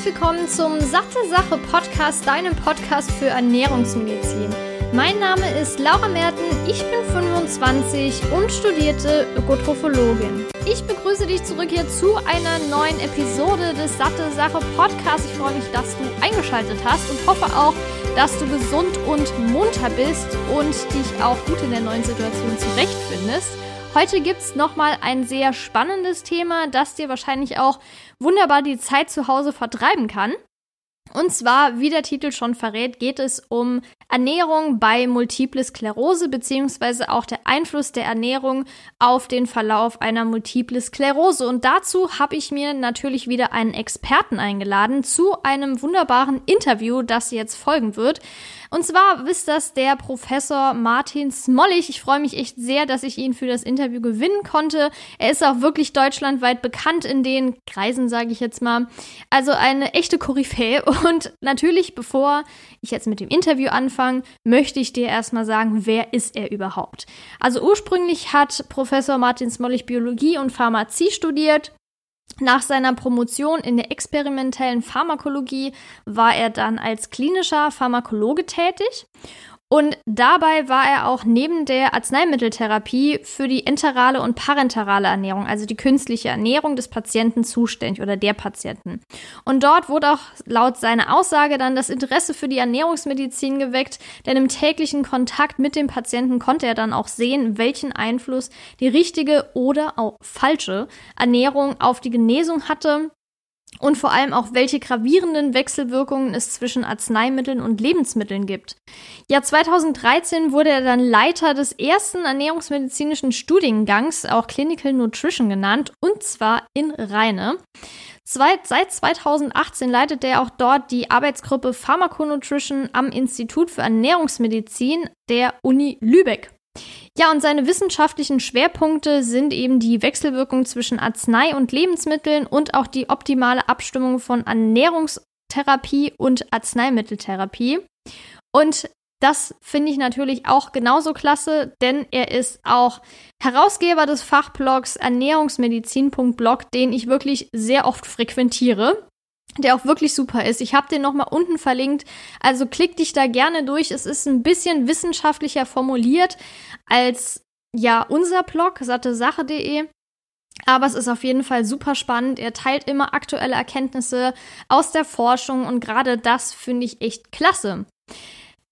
herzlich willkommen zum Satte Sache Podcast, deinem Podcast für Ernährungsmedizin. Mein Name ist Laura Merten, ich bin 25 und studierte Ökotrophologin. Ich begrüße dich zurück hier zu einer neuen Episode des Satte Sache Podcasts. Ich freue mich, dass du eingeschaltet hast und hoffe auch, dass du gesund und munter bist und dich auch gut in der neuen Situation zurechtfindest. Heute gibt es nochmal ein sehr spannendes Thema, das dir wahrscheinlich auch wunderbar die Zeit zu Hause vertreiben kann. Und zwar, wie der Titel schon verrät, geht es um Ernährung bei Multiple Sklerose beziehungsweise auch der Einfluss der Ernährung auf den Verlauf einer Multiple Sklerose. Und dazu habe ich mir natürlich wieder einen Experten eingeladen zu einem wunderbaren Interview, das jetzt folgen wird. Und zwar ist das der Professor Martin Smollig. Ich freue mich echt sehr, dass ich ihn für das Interview gewinnen konnte. Er ist auch wirklich deutschlandweit bekannt in den Kreisen, sage ich jetzt mal. Also eine echte Koryphäe. Und natürlich, bevor ich jetzt mit dem Interview anfange, möchte ich dir erstmal sagen, wer ist er überhaupt? Also ursprünglich hat Professor Martin Smollig Biologie und Pharmazie studiert nach seiner Promotion in der experimentellen Pharmakologie war er dann als klinischer Pharmakologe tätig und dabei war er auch neben der Arzneimitteltherapie für die enterale und parenterale Ernährung, also die künstliche Ernährung des Patienten zuständig oder der Patienten. Und dort wurde auch laut seiner Aussage dann das Interesse für die Ernährungsmedizin geweckt, denn im täglichen Kontakt mit dem Patienten konnte er dann auch sehen, welchen Einfluss die richtige oder auch falsche Ernährung auf die Genesung hatte und vor allem auch, welche gravierenden Wechselwirkungen es zwischen Arzneimitteln und Lebensmitteln gibt. Ja, 2013 wurde er dann Leiter des ersten ernährungsmedizinischen Studiengangs, auch Clinical Nutrition genannt, und zwar in Rheine. Seit 2018 leitet er auch dort die Arbeitsgruppe Pharmakonutrition am Institut für Ernährungsmedizin der Uni Lübeck. Ja, und seine wissenschaftlichen Schwerpunkte sind eben die Wechselwirkung zwischen Arznei- und Lebensmitteln und auch die optimale Abstimmung von Ernährungstherapie und Arzneimitteltherapie. Und das finde ich natürlich auch genauso klasse, denn er ist auch Herausgeber des Fachblogs ernährungsmedizin.blog, den ich wirklich sehr oft frequentiere der auch wirklich super ist. Ich habe den nochmal unten verlinkt. Also klick dich da gerne durch. Es ist ein bisschen wissenschaftlicher formuliert als ja unser Blog sattesache.de. Aber es ist auf jeden Fall super spannend. Er teilt immer aktuelle Erkenntnisse aus der Forschung und gerade das finde ich echt klasse.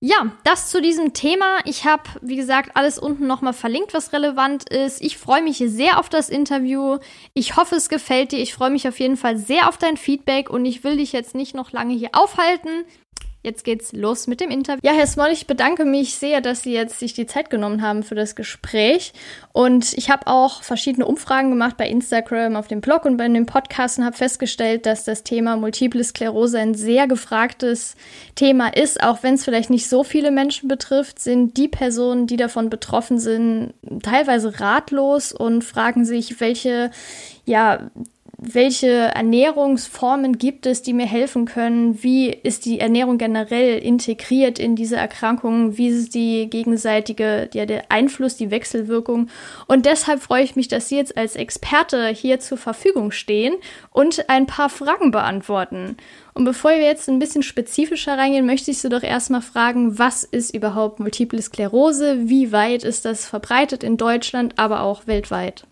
Ja, das zu diesem Thema. Ich habe, wie gesagt, alles unten nochmal verlinkt, was relevant ist. Ich freue mich sehr auf das Interview. Ich hoffe, es gefällt dir. Ich freue mich auf jeden Fall sehr auf dein Feedback und ich will dich jetzt nicht noch lange hier aufhalten. Jetzt geht's los mit dem Interview. Ja, Herr Smoll, ich bedanke mich sehr, dass Sie jetzt sich die Zeit genommen haben für das Gespräch. Und ich habe auch verschiedene Umfragen gemacht bei Instagram, auf dem Blog und bei den Podcasts und habe festgestellt, dass das Thema Multiple Sklerose ein sehr gefragtes Thema ist. Auch wenn es vielleicht nicht so viele Menschen betrifft, sind die Personen, die davon betroffen sind, teilweise ratlos und fragen sich, welche ja, welche Ernährungsformen gibt es, die mir helfen können? Wie ist die Ernährung generell integriert in diese Erkrankungen? Wie ist die gegenseitige, ja, der Einfluss, die Wechselwirkung? Und deshalb freue ich mich, dass Sie jetzt als Experte hier zur Verfügung stehen und ein paar Fragen beantworten. Und bevor wir jetzt ein bisschen spezifischer reingehen, möchte ich Sie doch erstmal fragen, was ist überhaupt Multiple Sklerose? Wie weit ist das verbreitet in Deutschland, aber auch weltweit?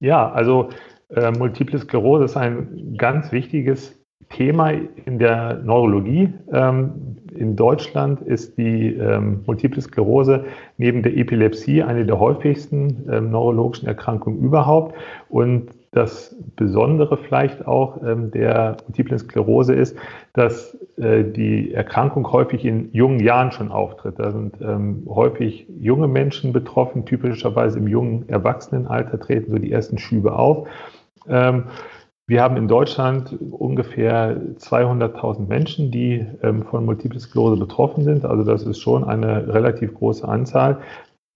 Ja, also äh, Multiple Sklerose ist ein ganz wichtiges Thema in der Neurologie. Ähm, in Deutschland ist die ähm, Multiple Sklerose neben der Epilepsie eine der häufigsten ähm, neurologischen Erkrankungen überhaupt. Und das Besondere vielleicht auch ähm, der Multiplen Sklerose ist, dass äh, die Erkrankung häufig in jungen Jahren schon auftritt. Da sind ähm, häufig junge Menschen betroffen, typischerweise im jungen Erwachsenenalter treten so die ersten Schübe auf. Ähm, wir haben in Deutschland ungefähr 200.000 Menschen, die ähm, von Multiple Sklerose betroffen sind. Also das ist schon eine relativ große Anzahl.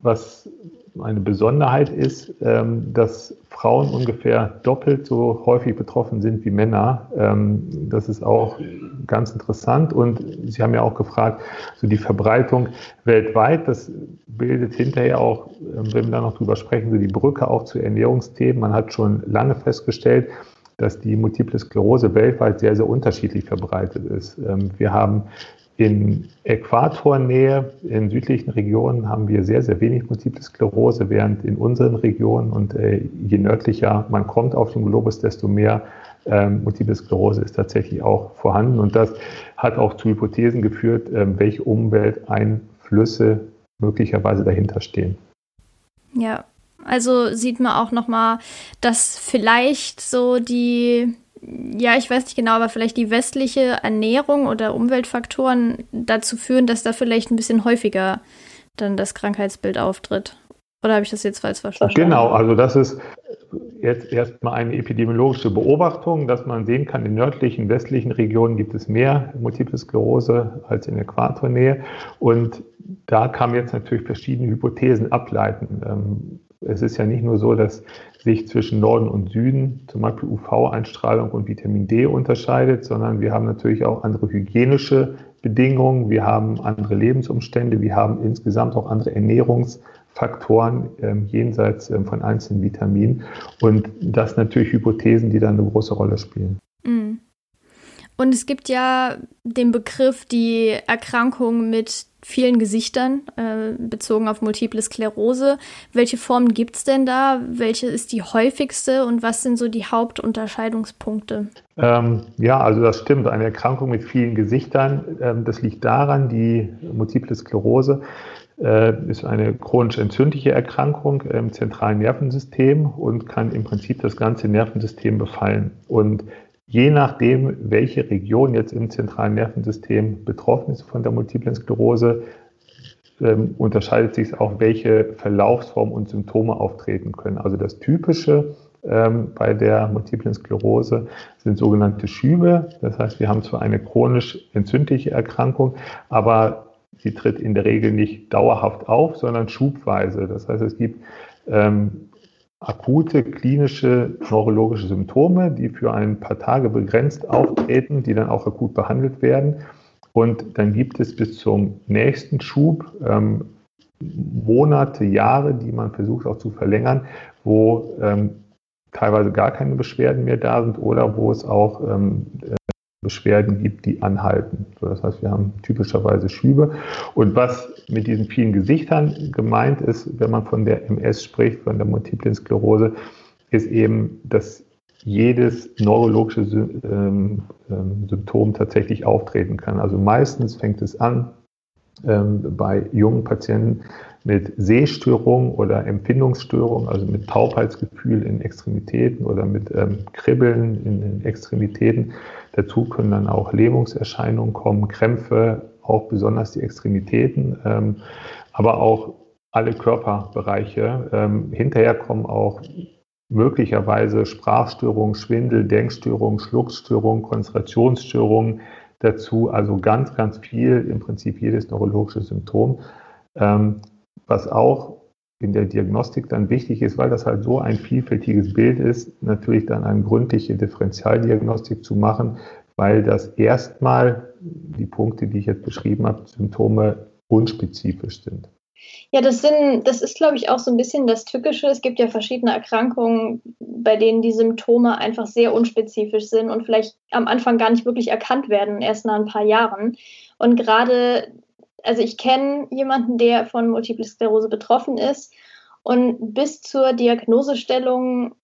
Was eine Besonderheit ist, ähm, dass Frauen ungefähr doppelt so häufig betroffen sind wie Männer. Ähm, das ist auch ganz interessant. Und Sie haben ja auch gefragt, so die Verbreitung weltweit, das bildet hinterher auch, ähm, wenn wir da noch drüber sprechen, so die Brücke auch zu Ernährungsthemen. Man hat schon lange festgestellt, dass die Multiple Sklerose weltweit sehr, sehr unterschiedlich verbreitet ist. Wir haben in Äquatornähe, in südlichen Regionen, haben wir sehr, sehr wenig Multiple Sklerose, während in unseren Regionen und äh, je nördlicher man kommt auf dem Globus, desto mehr ähm, Multiple Sklerose ist tatsächlich auch vorhanden. Und das hat auch zu Hypothesen geführt, ähm, welche Umwelteinflüsse möglicherweise dahinter stehen. Ja, also sieht man auch noch mal, dass vielleicht so die ja, ich weiß nicht genau, aber vielleicht die westliche Ernährung oder Umweltfaktoren dazu führen, dass da vielleicht ein bisschen häufiger dann das Krankheitsbild auftritt. Oder habe ich das jetzt falsch verstanden? Genau, also das ist jetzt erstmal eine epidemiologische Beobachtung, dass man sehen kann, in nördlichen, westlichen Regionen gibt es mehr Multiple Sklerose als in Äquatornähe. Und da kann man jetzt natürlich verschiedene Hypothesen ableiten. Ähm, es ist ja nicht nur so, dass sich zwischen Norden und Süden zum Beispiel UV-Einstrahlung und Vitamin D unterscheidet, sondern wir haben natürlich auch andere hygienische Bedingungen, wir haben andere Lebensumstände, wir haben insgesamt auch andere Ernährungsfaktoren ähm, jenseits ähm, von einzelnen Vitaminen. Und das natürlich Hypothesen, die dann eine große Rolle spielen. Mhm. Und es gibt ja den Begriff die Erkrankung mit vielen Gesichtern, äh, bezogen auf Multiple Sklerose. Welche Formen gibt es denn da? Welche ist die häufigste und was sind so die Hauptunterscheidungspunkte? Ähm, ja, also das stimmt. Eine Erkrankung mit vielen Gesichtern, ähm, das liegt daran, die Multiple Sklerose äh, ist eine chronisch entzündliche Erkrankung im zentralen Nervensystem und kann im Prinzip das ganze Nervensystem befallen. Und Je nachdem, welche Region jetzt im zentralen Nervensystem betroffen ist von der multiplen Sklerose, ähm, unterscheidet sich auch, welche Verlaufsformen und Symptome auftreten können. Also das Typische ähm, bei der multiplen Sklerose sind sogenannte Schübe. Das heißt, wir haben zwar eine chronisch entzündliche Erkrankung, aber sie tritt in der Regel nicht dauerhaft auf, sondern schubweise. Das heißt, es gibt ähm, akute klinische neurologische Symptome, die für ein paar Tage begrenzt auftreten, die dann auch akut behandelt werden. Und dann gibt es bis zum nächsten Schub ähm, Monate, Jahre, die man versucht auch zu verlängern, wo ähm, teilweise gar keine Beschwerden mehr da sind oder wo es auch ähm, Beschwerden gibt, die anhalten. So, das heißt, wir haben typischerweise Schübe. Und was mit diesen vielen Gesichtern gemeint ist, wenn man von der MS spricht, von der Multiplen Sklerose, ist eben, dass jedes neurologische ähm, ähm, Symptom tatsächlich auftreten kann. Also meistens fängt es an ähm, bei jungen Patienten mit Sehstörung oder Empfindungsstörung, also mit Taubheitsgefühl in Extremitäten oder mit Kribbeln in Extremitäten. Dazu können dann auch Lähmungserscheinungen kommen, Krämpfe, auch besonders die Extremitäten, ähm, aber auch alle Körperbereiche. Ähm, hinterher kommen auch möglicherweise Sprachstörungen, Schwindel, Denkstörungen, Schluckstörungen, Konzentrationsstörungen dazu. Also ganz, ganz viel, im Prinzip jedes neurologische Symptom. Ähm, was auch in der Diagnostik dann wichtig ist, weil das halt so ein vielfältiges Bild ist, natürlich dann eine gründliche Differentialdiagnostik zu machen, weil das erstmal die Punkte, die ich jetzt beschrieben habe, Symptome unspezifisch sind. Ja, das sind, das ist, glaube ich, auch so ein bisschen das Tückische. Es gibt ja verschiedene Erkrankungen, bei denen die Symptome einfach sehr unspezifisch sind und vielleicht am Anfang gar nicht wirklich erkannt werden, erst nach ein paar Jahren. Und gerade also ich kenne jemanden, der von Multiple Sklerose betroffen ist und bis zur Diagnosestellung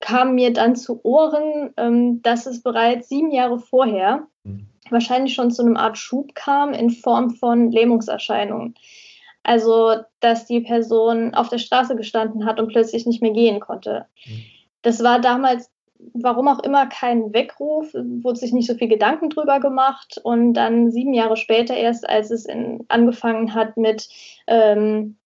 kam mir dann zu Ohren, ähm, dass es bereits sieben Jahre vorher mhm. wahrscheinlich schon zu einem Art Schub kam in Form von Lähmungserscheinungen. Also, dass die Person auf der Straße gestanden hat und plötzlich nicht mehr gehen konnte. Mhm. Das war damals warum auch immer kein Weckruf, wurde sich nicht so viel Gedanken drüber gemacht und dann sieben Jahre später erst, als es in, angefangen hat mit, ähm,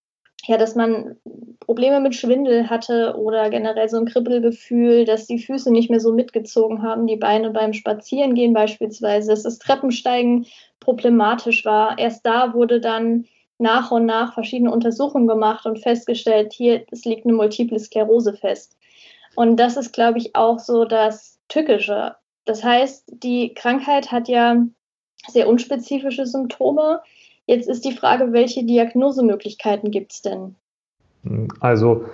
ja, dass man Probleme mit Schwindel hatte oder generell so ein Kribbelgefühl, dass die Füße nicht mehr so mitgezogen haben, die Beine beim Spazierengehen beispielsweise, dass das Treppensteigen problematisch war. Erst da wurde dann nach und nach verschiedene Untersuchungen gemacht und festgestellt, hier, es liegt eine Multiple Sklerose fest. Und das ist, glaube ich, auch so das Tückische. Das heißt, die Krankheit hat ja sehr unspezifische Symptome. Jetzt ist die Frage, welche Diagnosemöglichkeiten gibt es denn? Also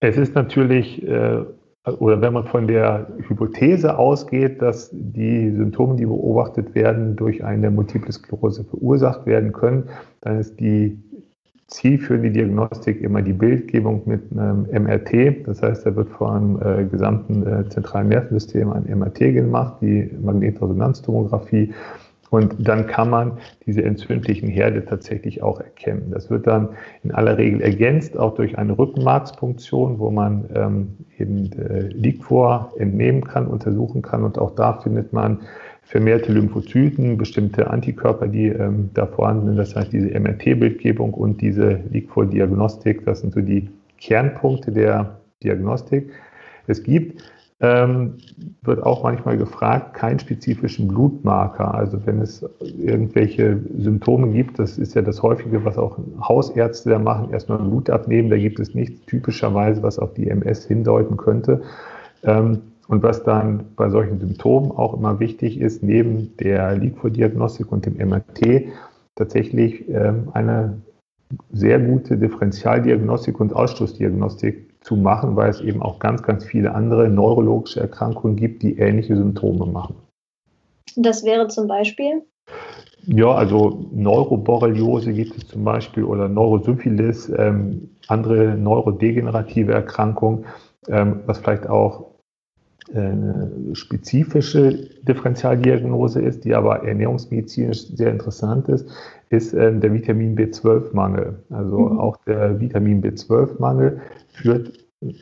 es ist natürlich äh, oder wenn man von der Hypothese ausgeht, dass die Symptome, die beobachtet werden, durch eine Multiple Sklerose verursacht werden können, dann ist die zielführende Diagnostik immer die Bildgebung mit einem MRT. Das heißt, da wird vor einem äh, gesamten äh, zentralen Nervensystem ein MRT gemacht, die Magnetresonanztomographie. Und dann kann man diese entzündlichen Herde tatsächlich auch erkennen. Das wird dann in aller Regel ergänzt, auch durch eine Rückenmarkspunktion, wo man ähm, eben äh, Liquor entnehmen kann, untersuchen kann. Und auch da findet man vermehrte Lymphozyten, bestimmte Antikörper, die ähm, da vorhanden sind. Das heißt, diese MRT-Bildgebung und diese Liquor-Diagnostik, das sind so die Kernpunkte der Diagnostik. Es gibt ähm, wird auch manchmal gefragt, keinen spezifischen Blutmarker. Also wenn es irgendwelche Symptome gibt, das ist ja das Häufige, was auch Hausärzte da machen, erstmal Blut abnehmen, da gibt es nichts typischerweise, was auf die MS hindeuten könnte. Ähm, und was dann bei solchen Symptomen auch immer wichtig ist, neben der Liquor-Diagnostik und dem MRT tatsächlich ähm, eine sehr gute Differentialdiagnostik und Ausstoßdiagnostik zu machen, weil es eben auch ganz, ganz viele andere neurologische Erkrankungen gibt, die ähnliche Symptome machen. Das wäre zum Beispiel? Ja, also Neuroborreliose gibt es zum Beispiel oder Neurosyphilis, ähm, andere neurodegenerative Erkrankungen, ähm, was vielleicht auch eine spezifische Differentialdiagnose ist, die aber ernährungsmedizinisch sehr interessant ist, ist ähm, der Vitamin B12-Mangel. Also mhm. auch der Vitamin B12-Mangel führt,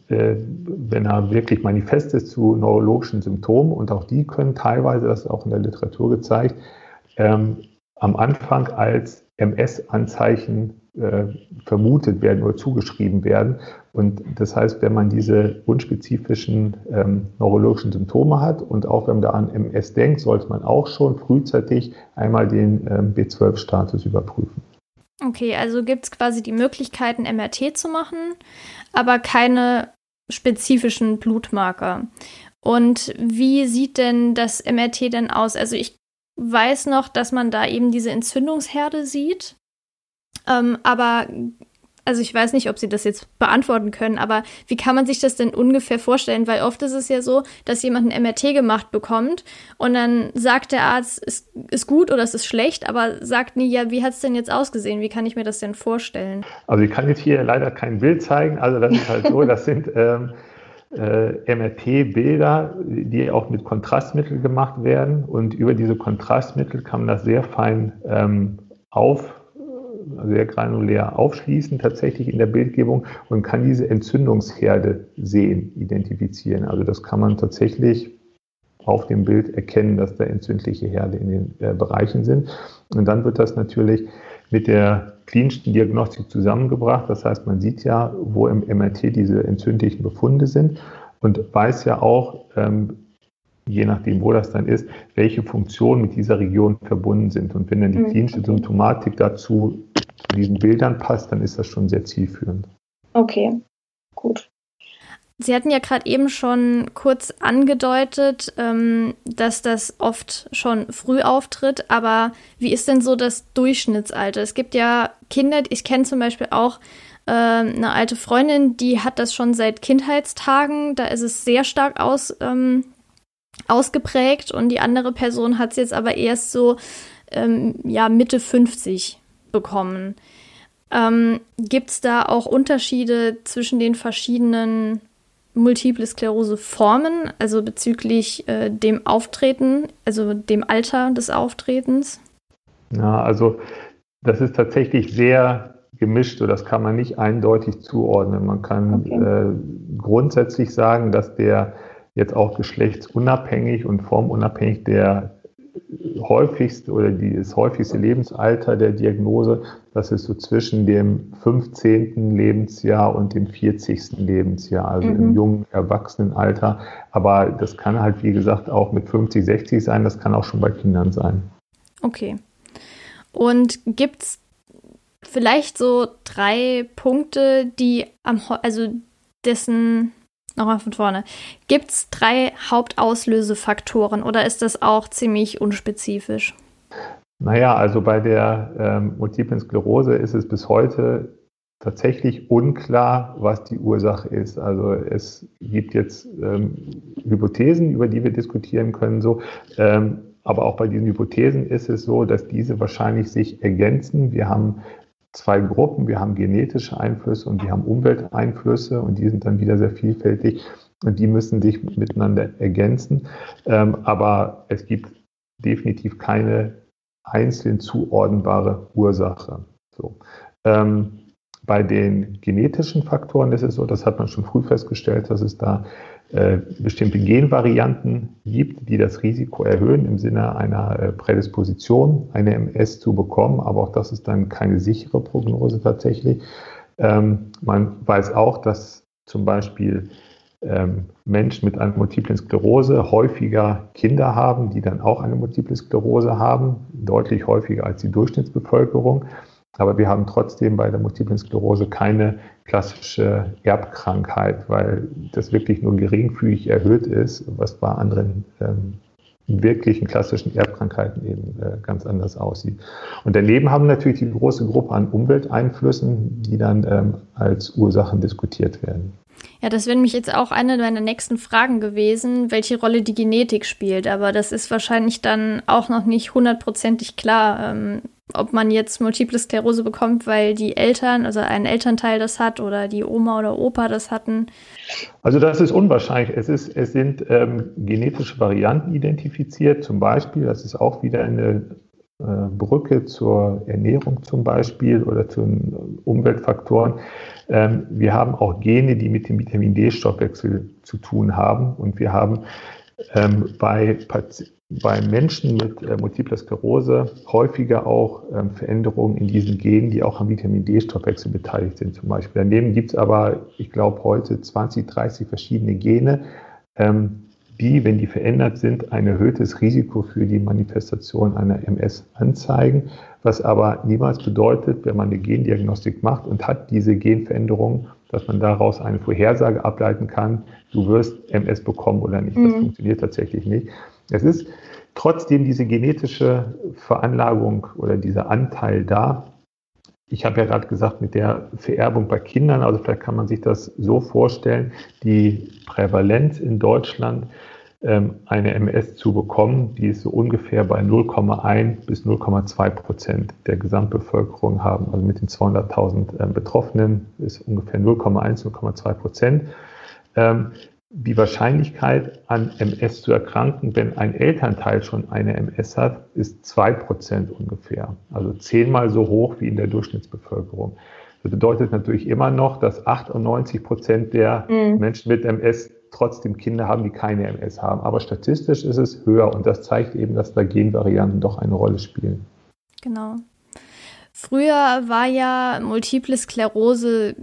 äh, wenn er wirklich manifest ist, zu neurologischen Symptomen und auch die können teilweise, das ist auch in der Literatur gezeigt, ähm, am Anfang als MS-Anzeichen äh, vermutet werden oder zugeschrieben werden. Und das heißt, wenn man diese unspezifischen ähm, neurologischen Symptome hat und auch wenn man da an MS denkt, sollte man auch schon frühzeitig einmal den ähm, B12-Status überprüfen. Okay, also gibt es quasi die Möglichkeit, ein MRT zu machen, aber keine spezifischen Blutmarker. Und wie sieht denn das MRT denn aus? Also ich weiß noch, dass man da eben diese Entzündungsherde sieht. Ähm, aber also ich weiß nicht, ob Sie das jetzt beantworten können, aber wie kann man sich das denn ungefähr vorstellen? Weil oft ist es ja so, dass jemand ein MRT gemacht bekommt und dann sagt der Arzt, es ist gut oder es ist schlecht, aber sagt nie, ja, wie hat es denn jetzt ausgesehen? Wie kann ich mir das denn vorstellen? Also ich kann jetzt hier leider kein Bild zeigen. Also das ist halt so, das sind ähm, äh, MRT-Bilder, die auch mit Kontrastmittel gemacht werden und über diese Kontrastmittel kann man das sehr fein ähm, auf sehr granulär aufschließen, tatsächlich in der Bildgebung und kann diese Entzündungsherde sehen, identifizieren. Also das kann man tatsächlich auf dem Bild erkennen, dass da entzündliche Herde in den äh, Bereichen sind. Und dann wird das natürlich mit der klinischen Diagnostik zusammengebracht. Das heißt, man sieht ja, wo im MRT diese entzündlichen Befunde sind und weiß ja auch, ähm, je nachdem, wo das dann ist, welche Funktionen mit dieser Region verbunden sind. Und wenn dann die mhm. klinische Symptomatik dazu zu diesen Bildern passt, dann ist das schon sehr zielführend. Okay, gut. Sie hatten ja gerade eben schon kurz angedeutet, ähm, dass das oft schon früh auftritt, aber wie ist denn so das Durchschnittsalter? Es gibt ja Kinder, ich kenne zum Beispiel auch äh, eine alte Freundin, die hat das schon seit Kindheitstagen, da ist es sehr stark aus, ähm, ausgeprägt und die andere Person hat es jetzt aber erst so ähm, ja, Mitte 50 bekommen. Ähm, Gibt es da auch Unterschiede zwischen den verschiedenen Multiple Sklerose-Formen, also bezüglich äh, dem Auftreten, also dem Alter des Auftretens? Ja, also das ist tatsächlich sehr gemischt, so das kann man nicht eindeutig zuordnen. Man kann okay. äh, grundsätzlich sagen, dass der jetzt auch geschlechtsunabhängig und formunabhängig der häufigste oder das häufigste Lebensalter der Diagnose, das ist so zwischen dem 15. Lebensjahr und dem 40. Lebensjahr, also mhm. im jungen Erwachsenenalter. Aber das kann halt, wie gesagt, auch mit 50, 60 sein, das kann auch schon bei Kindern sein. Okay. Und gibt es vielleicht so drei Punkte, die am, also dessen Nochmal von vorne. Gibt es drei Hauptauslösefaktoren oder ist das auch ziemlich unspezifisch? Naja, also bei der ähm, Multiplen Sklerose ist es bis heute tatsächlich unklar, was die Ursache ist. Also es gibt jetzt ähm, Hypothesen, über die wir diskutieren können, so. Ähm, aber auch bei diesen Hypothesen ist es so, dass diese wahrscheinlich sich ergänzen. Wir haben zwei Gruppen. Wir haben genetische Einflüsse und wir haben Umwelteinflüsse und die sind dann wieder sehr vielfältig und die müssen sich miteinander ergänzen. Ähm, aber es gibt definitiv keine einzeln zuordnbare Ursache. So. Ähm, bei den genetischen Faktoren ist es so, das hat man schon früh festgestellt, dass es da bestimmte Genvarianten gibt, die das Risiko erhöhen im Sinne einer äh, Prädisposition, eine MS zu bekommen. Aber auch das ist dann keine sichere Prognose tatsächlich. Ähm, man weiß auch, dass zum Beispiel ähm, Menschen mit einer multiplen Sklerose häufiger Kinder haben, die dann auch eine multiple Sklerose haben, deutlich häufiger als die Durchschnittsbevölkerung. Aber wir haben trotzdem bei der multiplen Sklerose keine klassische Erbkrankheit, weil das wirklich nur geringfügig erhöht ist, was bei anderen ähm, wirklichen klassischen Erbkrankheiten eben äh, ganz anders aussieht. Und daneben haben wir natürlich die große Gruppe an Umwelteinflüssen, die dann ähm, als Ursachen diskutiert werden. Ja, das wäre nämlich jetzt auch eine meiner nächsten Fragen gewesen, welche Rolle die Genetik spielt. Aber das ist wahrscheinlich dann auch noch nicht hundertprozentig klar. Ähm, ob man jetzt Multiple Sklerose bekommt, weil die Eltern, also ein Elternteil das hat oder die Oma oder Opa das hatten? Also das ist unwahrscheinlich. Es, ist, es sind ähm, genetische Varianten identifiziert, zum Beispiel, das ist auch wieder eine äh, Brücke zur Ernährung zum Beispiel oder zu Umweltfaktoren. Ähm, wir haben auch Gene, die mit dem Vitamin D-Stoffwechsel zu tun haben und wir haben ähm, bei bei Menschen mit äh, multipler Sklerose häufiger auch ähm, Veränderungen in diesen Genen, die auch am Vitamin D-Stoffwechsel beteiligt sind zum Beispiel. Daneben gibt es aber, ich glaube, heute 20, 30 verschiedene Gene, ähm, die, wenn die verändert sind, ein erhöhtes Risiko für die Manifestation einer MS anzeigen, was aber niemals bedeutet, wenn man eine Gendiagnostik macht und hat diese Genveränderung, dass man daraus eine Vorhersage ableiten kann, du wirst MS bekommen oder nicht. Das mhm. funktioniert tatsächlich nicht. Es ist trotzdem diese genetische Veranlagung oder dieser Anteil da. Ich habe ja gerade gesagt, mit der Vererbung bei Kindern, also vielleicht kann man sich das so vorstellen, die Prävalenz in Deutschland, ähm, eine MS zu bekommen, die ist so ungefähr bei 0,1 bis 0,2 Prozent der Gesamtbevölkerung haben. Also mit den 200.000 ähm, Betroffenen ist ungefähr 0,1, 0,2 Prozent. Ähm, die Wahrscheinlichkeit, an MS zu erkranken, wenn ein Elternteil schon eine MS hat, ist zwei Prozent ungefähr. Also zehnmal so hoch wie in der Durchschnittsbevölkerung. Das bedeutet natürlich immer noch, dass 98 Prozent der mhm. Menschen mit MS trotzdem Kinder haben, die keine MS haben. Aber statistisch ist es höher und das zeigt eben, dass da Genvarianten doch eine Rolle spielen. Genau. Früher war ja Multiple Sklerose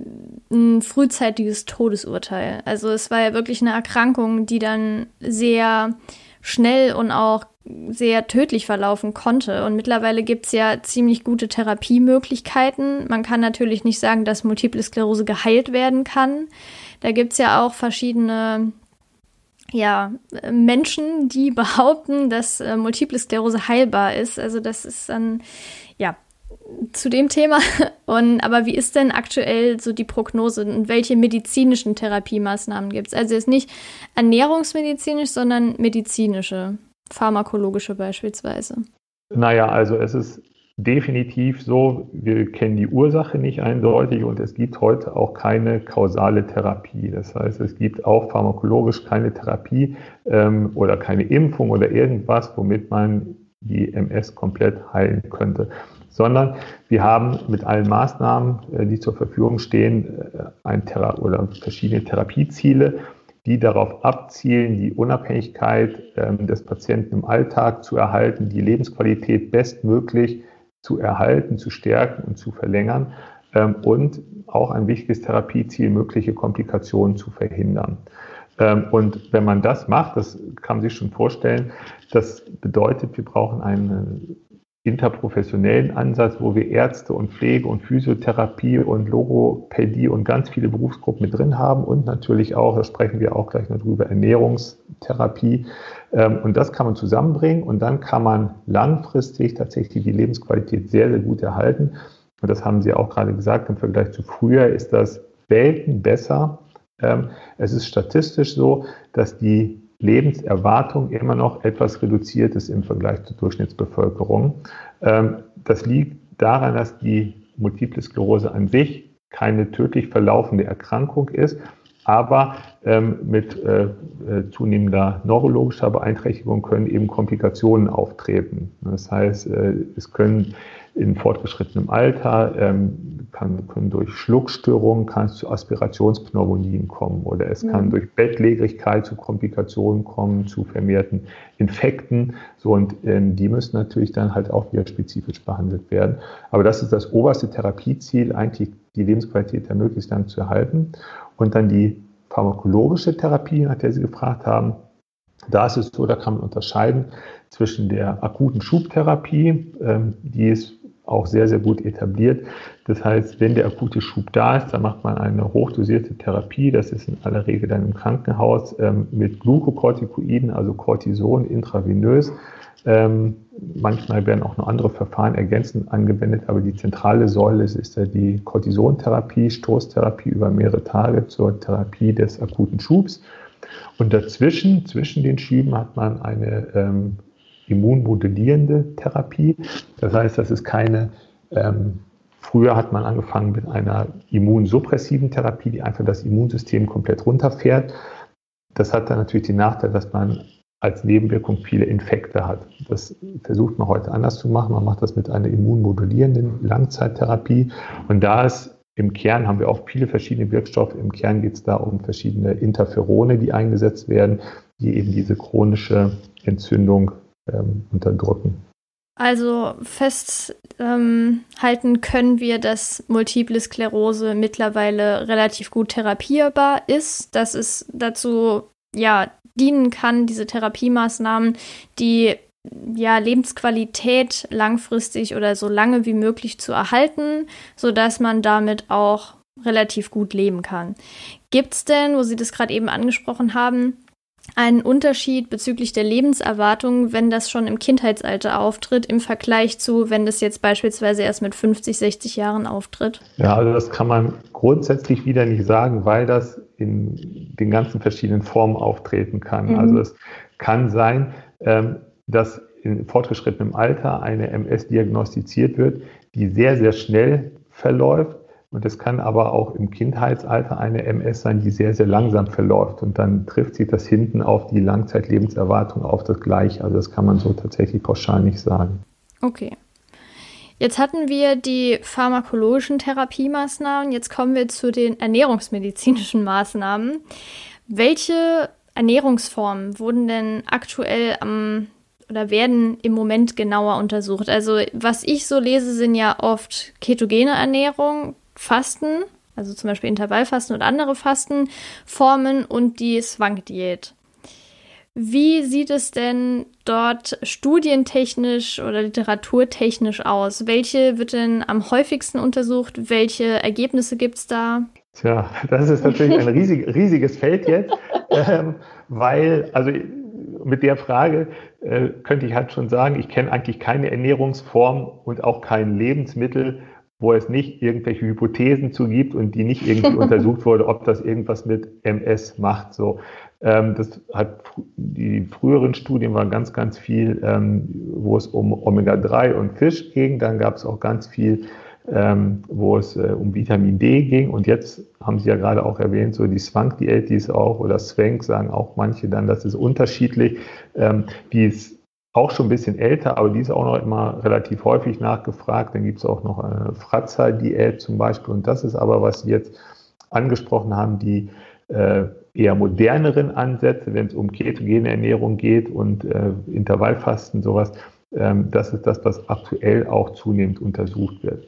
ein frühzeitiges Todesurteil. Also es war ja wirklich eine Erkrankung, die dann sehr schnell und auch sehr tödlich verlaufen konnte. Und mittlerweile gibt es ja ziemlich gute Therapiemöglichkeiten. Man kann natürlich nicht sagen, dass Multiple Sklerose geheilt werden kann. Da gibt es ja auch verschiedene ja, Menschen, die behaupten, dass äh, Multiple Sklerose heilbar ist. Also das ist dann, ja, zu dem Thema. Und, aber wie ist denn aktuell so die Prognose und welche medizinischen Therapiemaßnahmen gibt es? Also jetzt nicht ernährungsmedizinisch, sondern medizinische, pharmakologische beispielsweise. Naja, also es ist definitiv so, wir kennen die Ursache nicht eindeutig und es gibt heute auch keine kausale Therapie. Das heißt, es gibt auch pharmakologisch keine Therapie ähm, oder keine Impfung oder irgendwas, womit man die MS komplett heilen könnte sondern wir haben mit allen Maßnahmen, äh, die zur Verfügung stehen, äh, ein Thera oder verschiedene Therapieziele, die darauf abzielen, die Unabhängigkeit ähm, des Patienten im Alltag zu erhalten, die Lebensqualität bestmöglich zu erhalten, zu stärken und zu verlängern ähm, und auch ein wichtiges Therapieziel, mögliche Komplikationen zu verhindern. Ähm, und wenn man das macht, das kann man sich schon vorstellen, das bedeutet, wir brauchen eine interprofessionellen Ansatz, wo wir Ärzte und Pflege und Physiotherapie und Logopädie und ganz viele Berufsgruppen mit drin haben und natürlich auch, da sprechen wir auch gleich noch drüber, Ernährungstherapie. Ähm, und das kann man zusammenbringen und dann kann man langfristig tatsächlich die Lebensqualität sehr, sehr gut erhalten. Und das haben Sie auch gerade gesagt, im Vergleich zu früher ist das Welten besser. Ähm, es ist statistisch so, dass die Lebenserwartung immer noch etwas reduziert ist im Vergleich zur Durchschnittsbevölkerung. Ähm, das liegt daran, dass die Multiple Sklerose an sich keine tödlich verlaufende Erkrankung ist, aber ähm, mit äh, äh, zunehmender neurologischer Beeinträchtigung können eben Komplikationen auftreten. Das heißt, äh, es können in fortgeschrittenem Alter, ähm, kann, können durch Schluckstörungen kann es zu Aspirationspneumonien kommen oder es kann mhm. durch Bettlägerigkeit zu Komplikationen kommen, zu vermehrten Infekten. So, und ähm, die müssen natürlich dann halt auch wieder spezifisch behandelt werden. Aber das ist das oberste Therapieziel, eigentlich die Lebensqualität der möglichst lang zu erhalten. Und dann die pharmakologische Therapie, nach der Sie gefragt haben. Da ist es so, da kann man unterscheiden zwischen der akuten Schubtherapie, ähm, die ist auch sehr, sehr gut etabliert. Das heißt, wenn der akute Schub da ist, dann macht man eine hochdosierte Therapie. Das ist in aller Regel dann im Krankenhaus ähm, mit Glukokortikoiden, also Cortison intravenös. Ähm, manchmal werden auch noch andere Verfahren ergänzend angewendet, aber die zentrale Säule ist, ist ja die Cortisontherapie, Stoßtherapie über mehrere Tage zur Therapie des akuten Schubs. Und dazwischen, zwischen den Schüben, hat man eine ähm, immunmodellierende Therapie. Das heißt, das ist keine, ähm, früher hat man angefangen mit einer immunsuppressiven Therapie, die einfach das Immunsystem komplett runterfährt. Das hat dann natürlich den Nachteil, dass man als Nebenwirkung viele Infekte hat. Das versucht man heute anders zu machen. Man macht das mit einer immunmodulierenden Langzeittherapie. Und da ist im Kern haben wir auch viele verschiedene Wirkstoffe. Im Kern geht es da um verschiedene Interferone, die eingesetzt werden, die eben diese chronische Entzündung ähm, unterdrücken. Also festhalten ähm, können wir, dass Multiple Sklerose mittlerweile relativ gut therapierbar ist, dass es dazu ja dienen kann, diese Therapiemaßnahmen, die ja, Lebensqualität langfristig oder so lange wie möglich zu erhalten, sodass man damit auch relativ gut leben kann. Gibt es denn, wo Sie das gerade eben angesprochen haben, einen Unterschied bezüglich der Lebenserwartung, wenn das schon im Kindheitsalter auftritt, im Vergleich zu, wenn das jetzt beispielsweise erst mit 50, 60 Jahren auftritt? Ja, also das kann man grundsätzlich wieder nicht sagen, weil das in den ganzen verschiedenen Formen auftreten kann. Mhm. Also es kann sein, ähm, dass in fortgeschrittenem Alter eine MS diagnostiziert wird, die sehr, sehr schnell verläuft und es kann aber auch im Kindheitsalter eine MS sein, die sehr, sehr langsam verläuft. Und dann trifft sich das hinten auf die Langzeitlebenserwartung auf das Gleiche. Also das kann man so tatsächlich pauschal nicht sagen. Okay. Jetzt hatten wir die pharmakologischen Therapiemaßnahmen. Jetzt kommen wir zu den ernährungsmedizinischen Maßnahmen. Welche Ernährungsformen wurden denn aktuell am oder werden im Moment genauer untersucht? Also was ich so lese, sind ja oft ketogene Ernährung, Fasten, also zum Beispiel Intervallfasten und andere Fastenformen und die Swank-Diät. Wie sieht es denn dort studientechnisch oder literaturtechnisch aus? Welche wird denn am häufigsten untersucht? Welche Ergebnisse gibt es da? Tja, das ist natürlich ein riesig, riesiges Feld jetzt, ähm, weil, also mit der Frage äh, könnte ich halt schon sagen, ich kenne eigentlich keine Ernährungsform und auch kein Lebensmittel, wo es nicht irgendwelche Hypothesen zu gibt und die nicht irgendwie untersucht wurde, ob das irgendwas mit MS macht. So, ähm, das hat die früheren Studien waren ganz, ganz viel, ähm, wo es um Omega-3 und Fisch ging. Dann gab es auch ganz viel, ähm, wo es äh, um Vitamin D ging. Und jetzt haben Sie ja gerade auch erwähnt, so die Swank-Diät, die ist auch, oder Swank sagen auch manche dann, das ist unterschiedlich. Ähm, die ist auch schon ein bisschen älter, aber die ist auch noch immer relativ häufig nachgefragt. Dann gibt es auch noch eine Fratzer-Diät zum Beispiel. Und das ist aber, was Sie jetzt angesprochen haben, die äh, eher moderneren Ansätze, wenn es um ketogene Ernährung geht und äh, Intervallfasten, sowas. Ähm, das ist das, was aktuell auch zunehmend untersucht wird.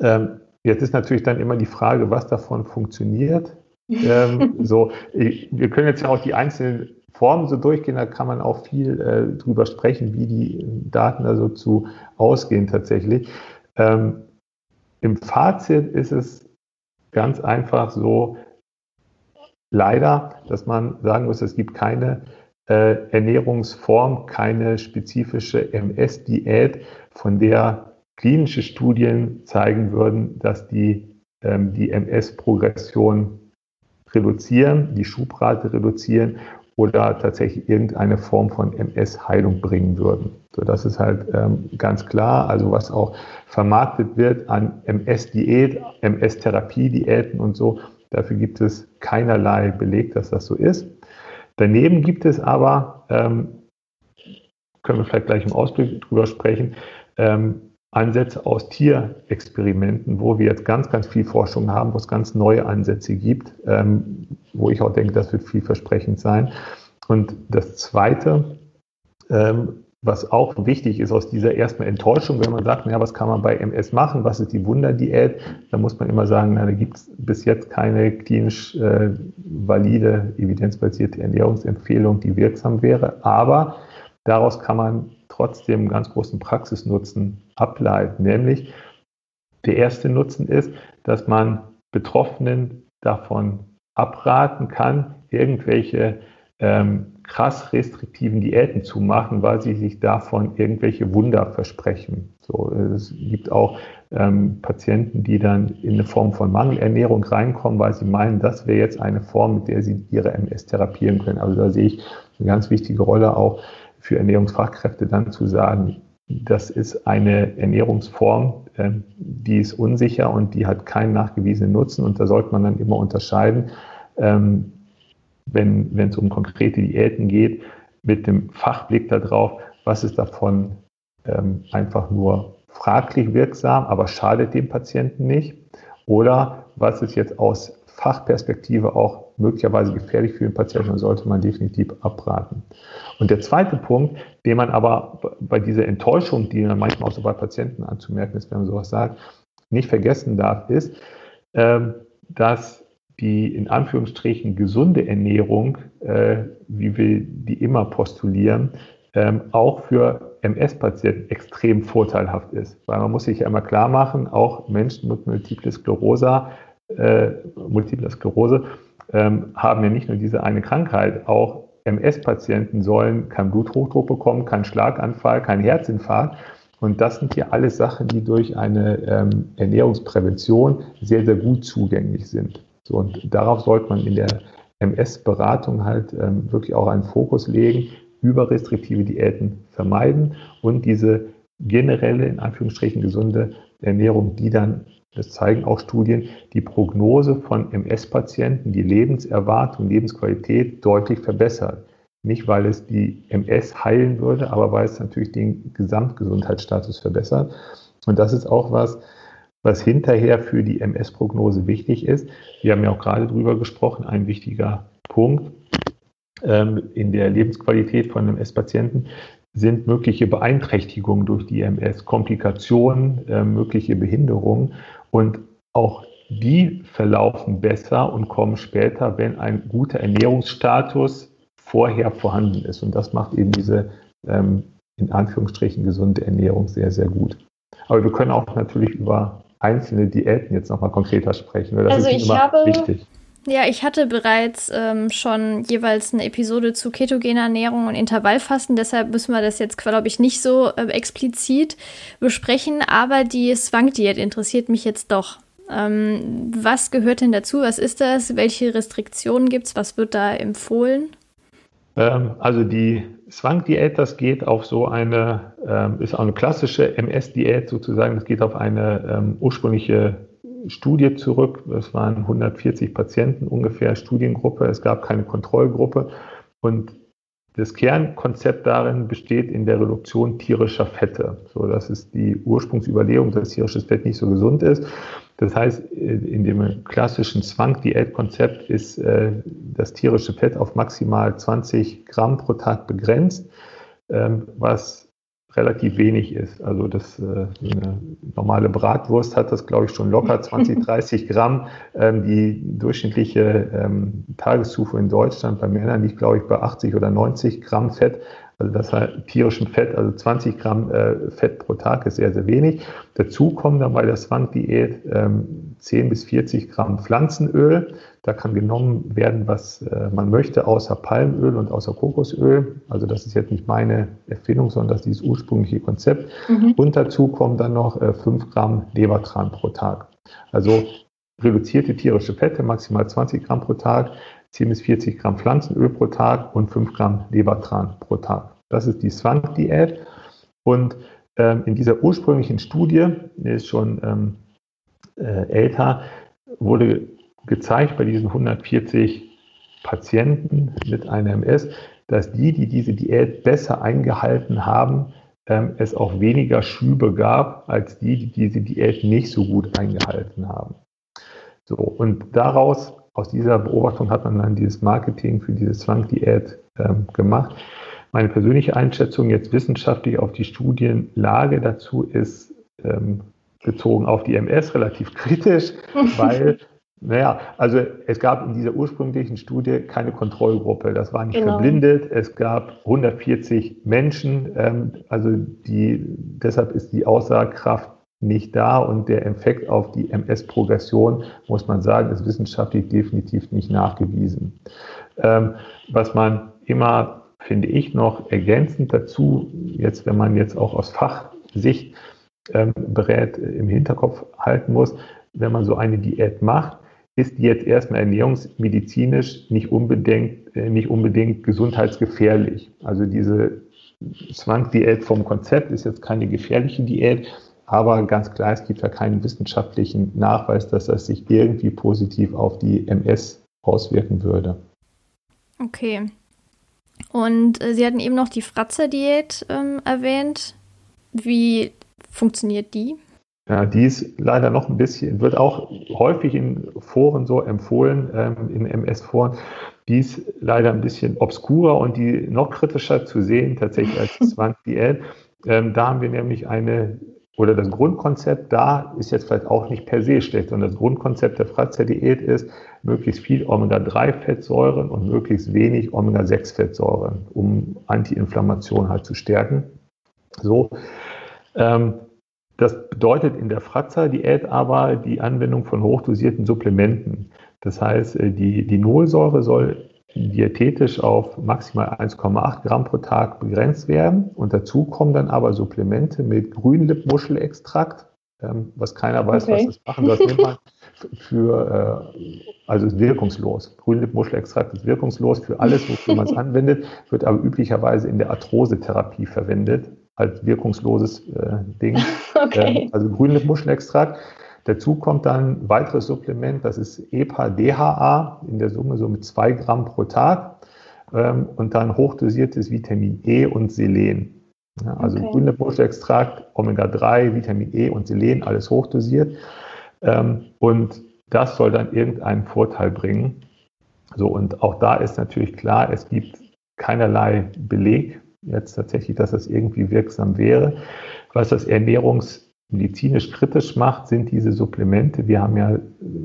Ähm, jetzt ist natürlich dann immer die Frage, was davon funktioniert. ähm, so, wir können jetzt ja auch die einzelnen Formen so durchgehen, da kann man auch viel äh, drüber sprechen, wie die Daten da so zu ausgehen tatsächlich. Ähm, Im Fazit ist es ganz einfach so, leider, dass man sagen muss, es gibt keine äh, Ernährungsform, keine spezifische MS-Diät, von der klinische Studien zeigen würden, dass die ähm, die MS-Progression reduzieren, die Schubrate reduzieren oder tatsächlich irgendeine Form von MS-Heilung bringen würden. So, das ist halt ähm, ganz klar. Also was auch vermarktet wird an MS-Diät, MS-Therapie-Diäten und so, dafür gibt es keinerlei Beleg, dass das so ist. Daneben gibt es aber, ähm, können wir vielleicht gleich im Ausblick drüber sprechen, ähm, Ansätze aus Tierexperimenten, wo wir jetzt ganz, ganz viel Forschung haben, wo es ganz neue Ansätze gibt, ähm, wo ich auch denke, das wird vielversprechend sein. Und das Zweite, ähm, was auch wichtig ist aus dieser erstmal Enttäuschung, wenn man sagt, naja, was kann man bei MS machen, was ist die Wunderdiät, da muss man immer sagen, na, da gibt es bis jetzt keine klinisch äh, valide, evidenzbasierte Ernährungsempfehlung, die wirksam wäre. Aber daraus kann man trotzdem ganz großen Praxisnutzen ableiten. Nämlich der erste Nutzen ist, dass man Betroffenen davon abraten kann, irgendwelche ähm, krass restriktiven Diäten zu machen, weil sie sich davon irgendwelche Wunder versprechen. So, es gibt auch ähm, Patienten, die dann in eine Form von Mangelernährung reinkommen, weil sie meinen, das wäre jetzt eine Form, mit der sie ihre MS therapieren können. Also da sehe ich eine ganz wichtige Rolle auch für Ernährungsfachkräfte dann zu sagen, das ist eine Ernährungsform, ähm, die ist unsicher und die hat keinen nachgewiesenen Nutzen. Und da sollte man dann immer unterscheiden, ähm, wenn, es um konkrete Diäten geht, mit dem Fachblick darauf, was ist davon ähm, einfach nur fraglich wirksam, aber schadet dem Patienten nicht. Oder was ist jetzt aus Fachperspektive auch möglicherweise gefährlich für den Patienten und sollte man definitiv abraten. Und der zweite Punkt, den man aber bei dieser Enttäuschung, die man manchmal auch so bei Patienten anzumerken ist, wenn man sowas sagt, nicht vergessen darf, ist, ähm, dass die in Anführungsstrichen gesunde Ernährung, äh, wie wir die immer postulieren, ähm, auch für MS-Patienten extrem vorteilhaft ist. Weil man muss sich ja immer klar machen, auch Menschen mit Multiple Sklerose, äh, Multiple Sklerose ähm, haben ja nicht nur diese eine Krankheit, auch MS-Patienten sollen keinen Bluthochdruck bekommen, keinen Schlaganfall, keinen Herzinfarkt. Und das sind hier alles Sachen, die durch eine ähm, Ernährungsprävention sehr, sehr gut zugänglich sind. So, und darauf sollte man in der MS-Beratung halt ähm, wirklich auch einen Fokus legen, überrestriktive Diäten vermeiden und diese generelle, in Anführungsstrichen gesunde Ernährung, die dann das zeigen auch Studien, die Prognose von MS-Patienten, die Lebenserwartung, Lebensqualität deutlich verbessert. Nicht, weil es die MS heilen würde, aber weil es natürlich den Gesamtgesundheitsstatus verbessert. Und das ist auch was, was hinterher für die MS-Prognose wichtig ist. Wir haben ja auch gerade drüber gesprochen, ein wichtiger Punkt ähm, in der Lebensqualität von MS-Patienten sind mögliche Beeinträchtigungen durch die MS, Komplikationen, äh, mögliche Behinderungen. Und auch die verlaufen besser und kommen später, wenn ein guter Ernährungsstatus vorher vorhanden ist. Und das macht eben diese ähm, in Anführungsstrichen gesunde Ernährung sehr, sehr gut. Aber wir können auch natürlich über einzelne Diäten jetzt nochmal konkreter sprechen. Das also ist ich immer habe, wichtig. Ja, ich hatte bereits ähm, schon jeweils eine Episode zu ketogener Ernährung und Intervallfasten, deshalb müssen wir das jetzt, glaube ich, nicht so äh, explizit besprechen, aber die Swang-Diät interessiert mich jetzt doch. Ähm, was gehört denn dazu? Was ist das? Welche Restriktionen gibt es? Was wird da empfohlen? Ähm, also die Swang-Diät, das geht auf so eine, ähm, ist auch eine klassische MS-Diät sozusagen, das geht auf eine ähm, ursprüngliche Studie zurück. Es waren 140 Patienten ungefähr, Studiengruppe. Es gab keine Kontrollgruppe. Und das Kernkonzept darin besteht in der Reduktion tierischer Fette. So, das ist die Ursprungsüberlegung, dass tierisches Fett nicht so gesund ist. Das heißt, in dem klassischen Zwang-Diät-Konzept ist äh, das tierische Fett auf maximal 20 Gramm pro Tag begrenzt, ähm, was relativ wenig ist. Also das, äh, eine normale Bratwurst hat das, glaube ich, schon locker 20, 30 Gramm. Ähm, die durchschnittliche ähm, Tageszufuhr in Deutschland bei Männern liegt, glaube ich, bei 80 oder 90 Gramm Fett. Also das heißt tierischem Fett, also 20 Gramm äh, Fett pro Tag ist sehr, sehr wenig. Dazu kommen dann bei der Swang-Diät ähm, 10 bis 40 Gramm Pflanzenöl. Da kann genommen werden, was äh, man möchte, außer Palmöl und außer Kokosöl. Also das ist jetzt nicht meine Erfindung, sondern das ist dieses ursprüngliche Konzept. Mhm. Und dazu kommen dann noch äh, 5 Gramm Lebertran pro Tag. Also reduzierte tierische Fette, maximal 20 Gramm pro Tag, 10 bis 40 Gramm Pflanzenöl pro Tag und 5 Gramm Lebertran pro Tag. Das ist die Swank-Diät. Und ähm, in dieser ursprünglichen Studie, die ist schon ähm, äh, älter, wurde gezeigt bei diesen 140 Patienten mit einer MS, dass die, die diese Diät besser eingehalten haben, ähm, es auch weniger Schübe gab als die, die diese Diät nicht so gut eingehalten haben. So, und daraus, aus dieser Beobachtung hat man dann dieses Marketing für diese Zwangdiät ähm, gemacht. Meine persönliche Einschätzung jetzt wissenschaftlich auf die Studienlage dazu ist ähm, bezogen auf die MS relativ kritisch, weil naja, also es gab in dieser ursprünglichen Studie keine Kontrollgruppe. Das war nicht genau. verblindet. Es gab 140 Menschen. Ähm, also die, deshalb ist die Aussagekraft nicht da und der Effekt auf die MS-Progression, muss man sagen, ist wissenschaftlich definitiv nicht nachgewiesen. Ähm, was man immer, finde ich, noch ergänzend dazu, jetzt wenn man jetzt auch aus Fachsicht ähm, berät, im Hinterkopf halten muss, wenn man so eine Diät macht, ist jetzt erstmal ernährungsmedizinisch nicht unbedingt, äh, nicht unbedingt gesundheitsgefährlich. Also diese Zwangsdiät vom Konzept ist jetzt keine gefährliche Diät, aber ganz klar, es gibt ja keinen wissenschaftlichen Nachweis, dass das sich irgendwie positiv auf die MS auswirken würde. Okay. Und äh, Sie hatten eben noch die Fratzer-Diät ähm, erwähnt. Wie funktioniert die? Ja, die ist leider noch ein bisschen, wird auch häufig in Foren so empfohlen, ähm, in MS-Foren. Die ist leider ein bisschen obskurer und die noch kritischer zu sehen, tatsächlich als Zwangsdiät. Ähm, da haben wir nämlich eine, oder das Grundkonzept da ist jetzt vielleicht auch nicht per se schlecht, sondern das Grundkonzept der Fratzer-Diät ist, möglichst viel Omega-3-Fettsäuren und möglichst wenig Omega-6-Fettsäuren, um Antiinflammation halt zu stärken. So. Ähm, das bedeutet in der Fratzer-Diät aber die Anwendung von hochdosierten Supplementen. Das heißt, äh, die, die soll diätetisch auf maximal 1,8 Gramm pro Tag begrenzt werden. Und dazu kommen dann aber Supplemente mit Grünlippmuschelextrakt, ähm, was keiner weiß, okay. was das machen soll. Das für, äh, also ist wirkungslos. Grünlippmuschelextrakt ist wirkungslos für alles, wofür man es anwendet, wird aber üblicherweise in der Arthrosetherapie verwendet als wirkungsloses äh, Ding. Okay. Ähm, also Grünlippmuschelextrakt. Dazu kommt dann ein weiteres Supplement, das ist EPA-DHA in der Summe so mit zwei Gramm pro Tag ähm, und dann hochdosiertes Vitamin E und Selen. Ja, also okay. Grünlippmuschelextrakt, Omega-3, Vitamin E und Selen, alles hochdosiert. Ähm, und das soll dann irgendeinen Vorteil bringen. So, und auch da ist natürlich klar, es gibt keinerlei Beleg jetzt tatsächlich, dass das irgendwie wirksam wäre. Was das ernährungsmedizinisch kritisch macht, sind diese Supplemente. Wir haben ja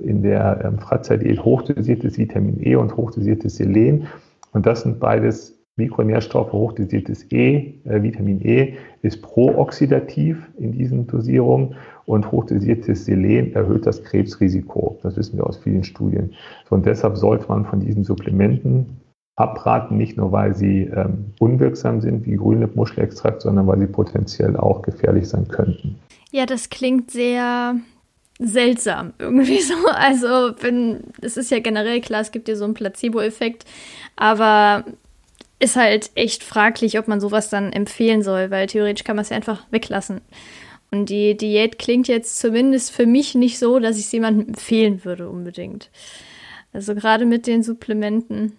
in der ähm, Freizeit-Diät hochdosiertes Vitamin E und hochdosiertes Selen. Und das sind beides Mikronährstoffe, hochdosiertes E, äh, Vitamin E ist prooxidativ in diesen Dosierungen und hochdosiertes Selen erhöht das Krebsrisiko. Das wissen wir aus vielen Studien. und deshalb sollte man von diesen Supplementen abraten, nicht nur weil sie ähm, unwirksam sind wie Grünlippmuschelextrakt, sondern weil sie potenziell auch gefährlich sein könnten. Ja, das klingt sehr seltsam irgendwie so. Also, wenn es ist ja generell klar, es gibt ja so einen Placebo-Effekt, aber ist halt echt fraglich, ob man sowas dann empfehlen soll, weil theoretisch kann man es ja einfach weglassen. Und die Diät klingt jetzt zumindest für mich nicht so, dass ich es jemandem empfehlen würde unbedingt. Also gerade mit den Supplementen.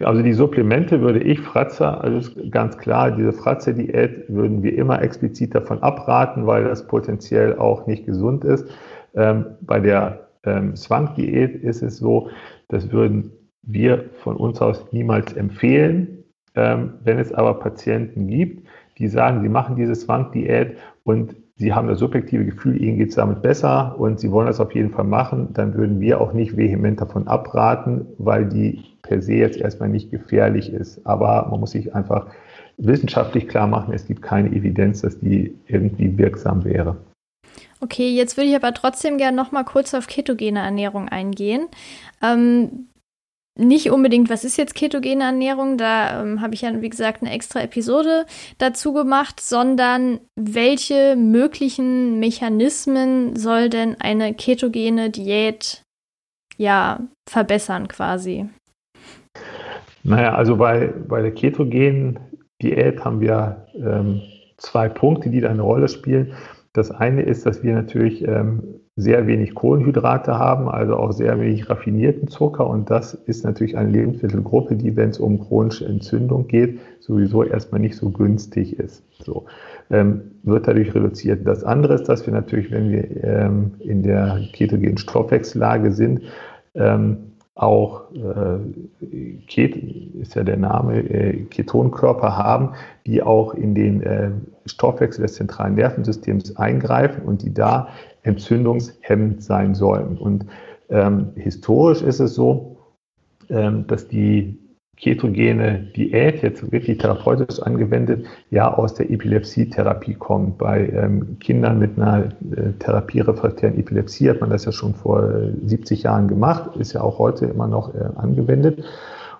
Also die Supplemente würde ich Fratzer, also ganz klar, diese Fratzer-Diät würden wir immer explizit davon abraten, weil das potenziell auch nicht gesund ist. Ähm, bei der ähm, Swank-Diät ist es so, das würden wir von uns aus niemals empfehlen. Ähm, wenn es aber Patienten gibt, die sagen, sie machen diese Swank-Diät und Sie haben das subjektive Gefühl, Ihnen geht es damit besser und Sie wollen das auf jeden Fall machen, dann würden wir auch nicht vehement davon abraten, weil die per se jetzt erstmal nicht gefährlich ist. Aber man muss sich einfach wissenschaftlich klar machen, es gibt keine Evidenz, dass die irgendwie wirksam wäre. Okay, jetzt würde ich aber trotzdem gerne noch mal kurz auf ketogene Ernährung eingehen. Ähm, nicht unbedingt, was ist jetzt ketogene Ernährung? Da ähm, habe ich ja, wie gesagt, eine extra Episode dazu gemacht, sondern welche möglichen Mechanismen soll denn eine ketogene Diät ja verbessern quasi? Naja, also bei, bei der ketogenen Diät haben wir ähm, zwei Punkte, die da eine Rolle spielen. Das eine ist, dass wir natürlich ähm, sehr wenig Kohlenhydrate haben, also auch sehr wenig raffinierten Zucker. Und das ist natürlich eine Lebensmittelgruppe, die, wenn es um chronische Entzündung geht, sowieso erstmal nicht so günstig ist. So ähm, wird dadurch reduziert. Das andere ist, dass wir natürlich, wenn wir ähm, in der ketogenen Stoffwechsellage sind, ähm, auch äh, Ket ist ja der Name, äh, Ketonkörper haben, die auch in den äh, Stoffwechsel des zentralen Nervensystems eingreifen und die da entzündungshemmend sein sollen. Und ähm, historisch ist es so, ähm, dass die ketogene Diät, jetzt wirklich therapeutisch angewendet, ja aus der Epilepsietherapie kommt. Bei ähm, Kindern mit einer äh, therapierefraktären Epilepsie hat man das ja schon vor 70 Jahren gemacht, ist ja auch heute immer noch äh, angewendet.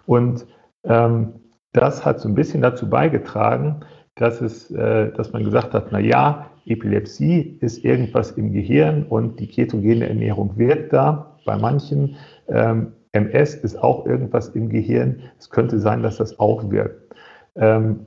Und ähm, das hat so ein bisschen dazu beigetragen, dass, es, äh, dass man gesagt hat, na ja, Epilepsie ist irgendwas im Gehirn und die ketogene Ernährung wirkt da bei manchen. Ähm, MS ist auch irgendwas im Gehirn. Es könnte sein, dass das auch wirkt. Ähm,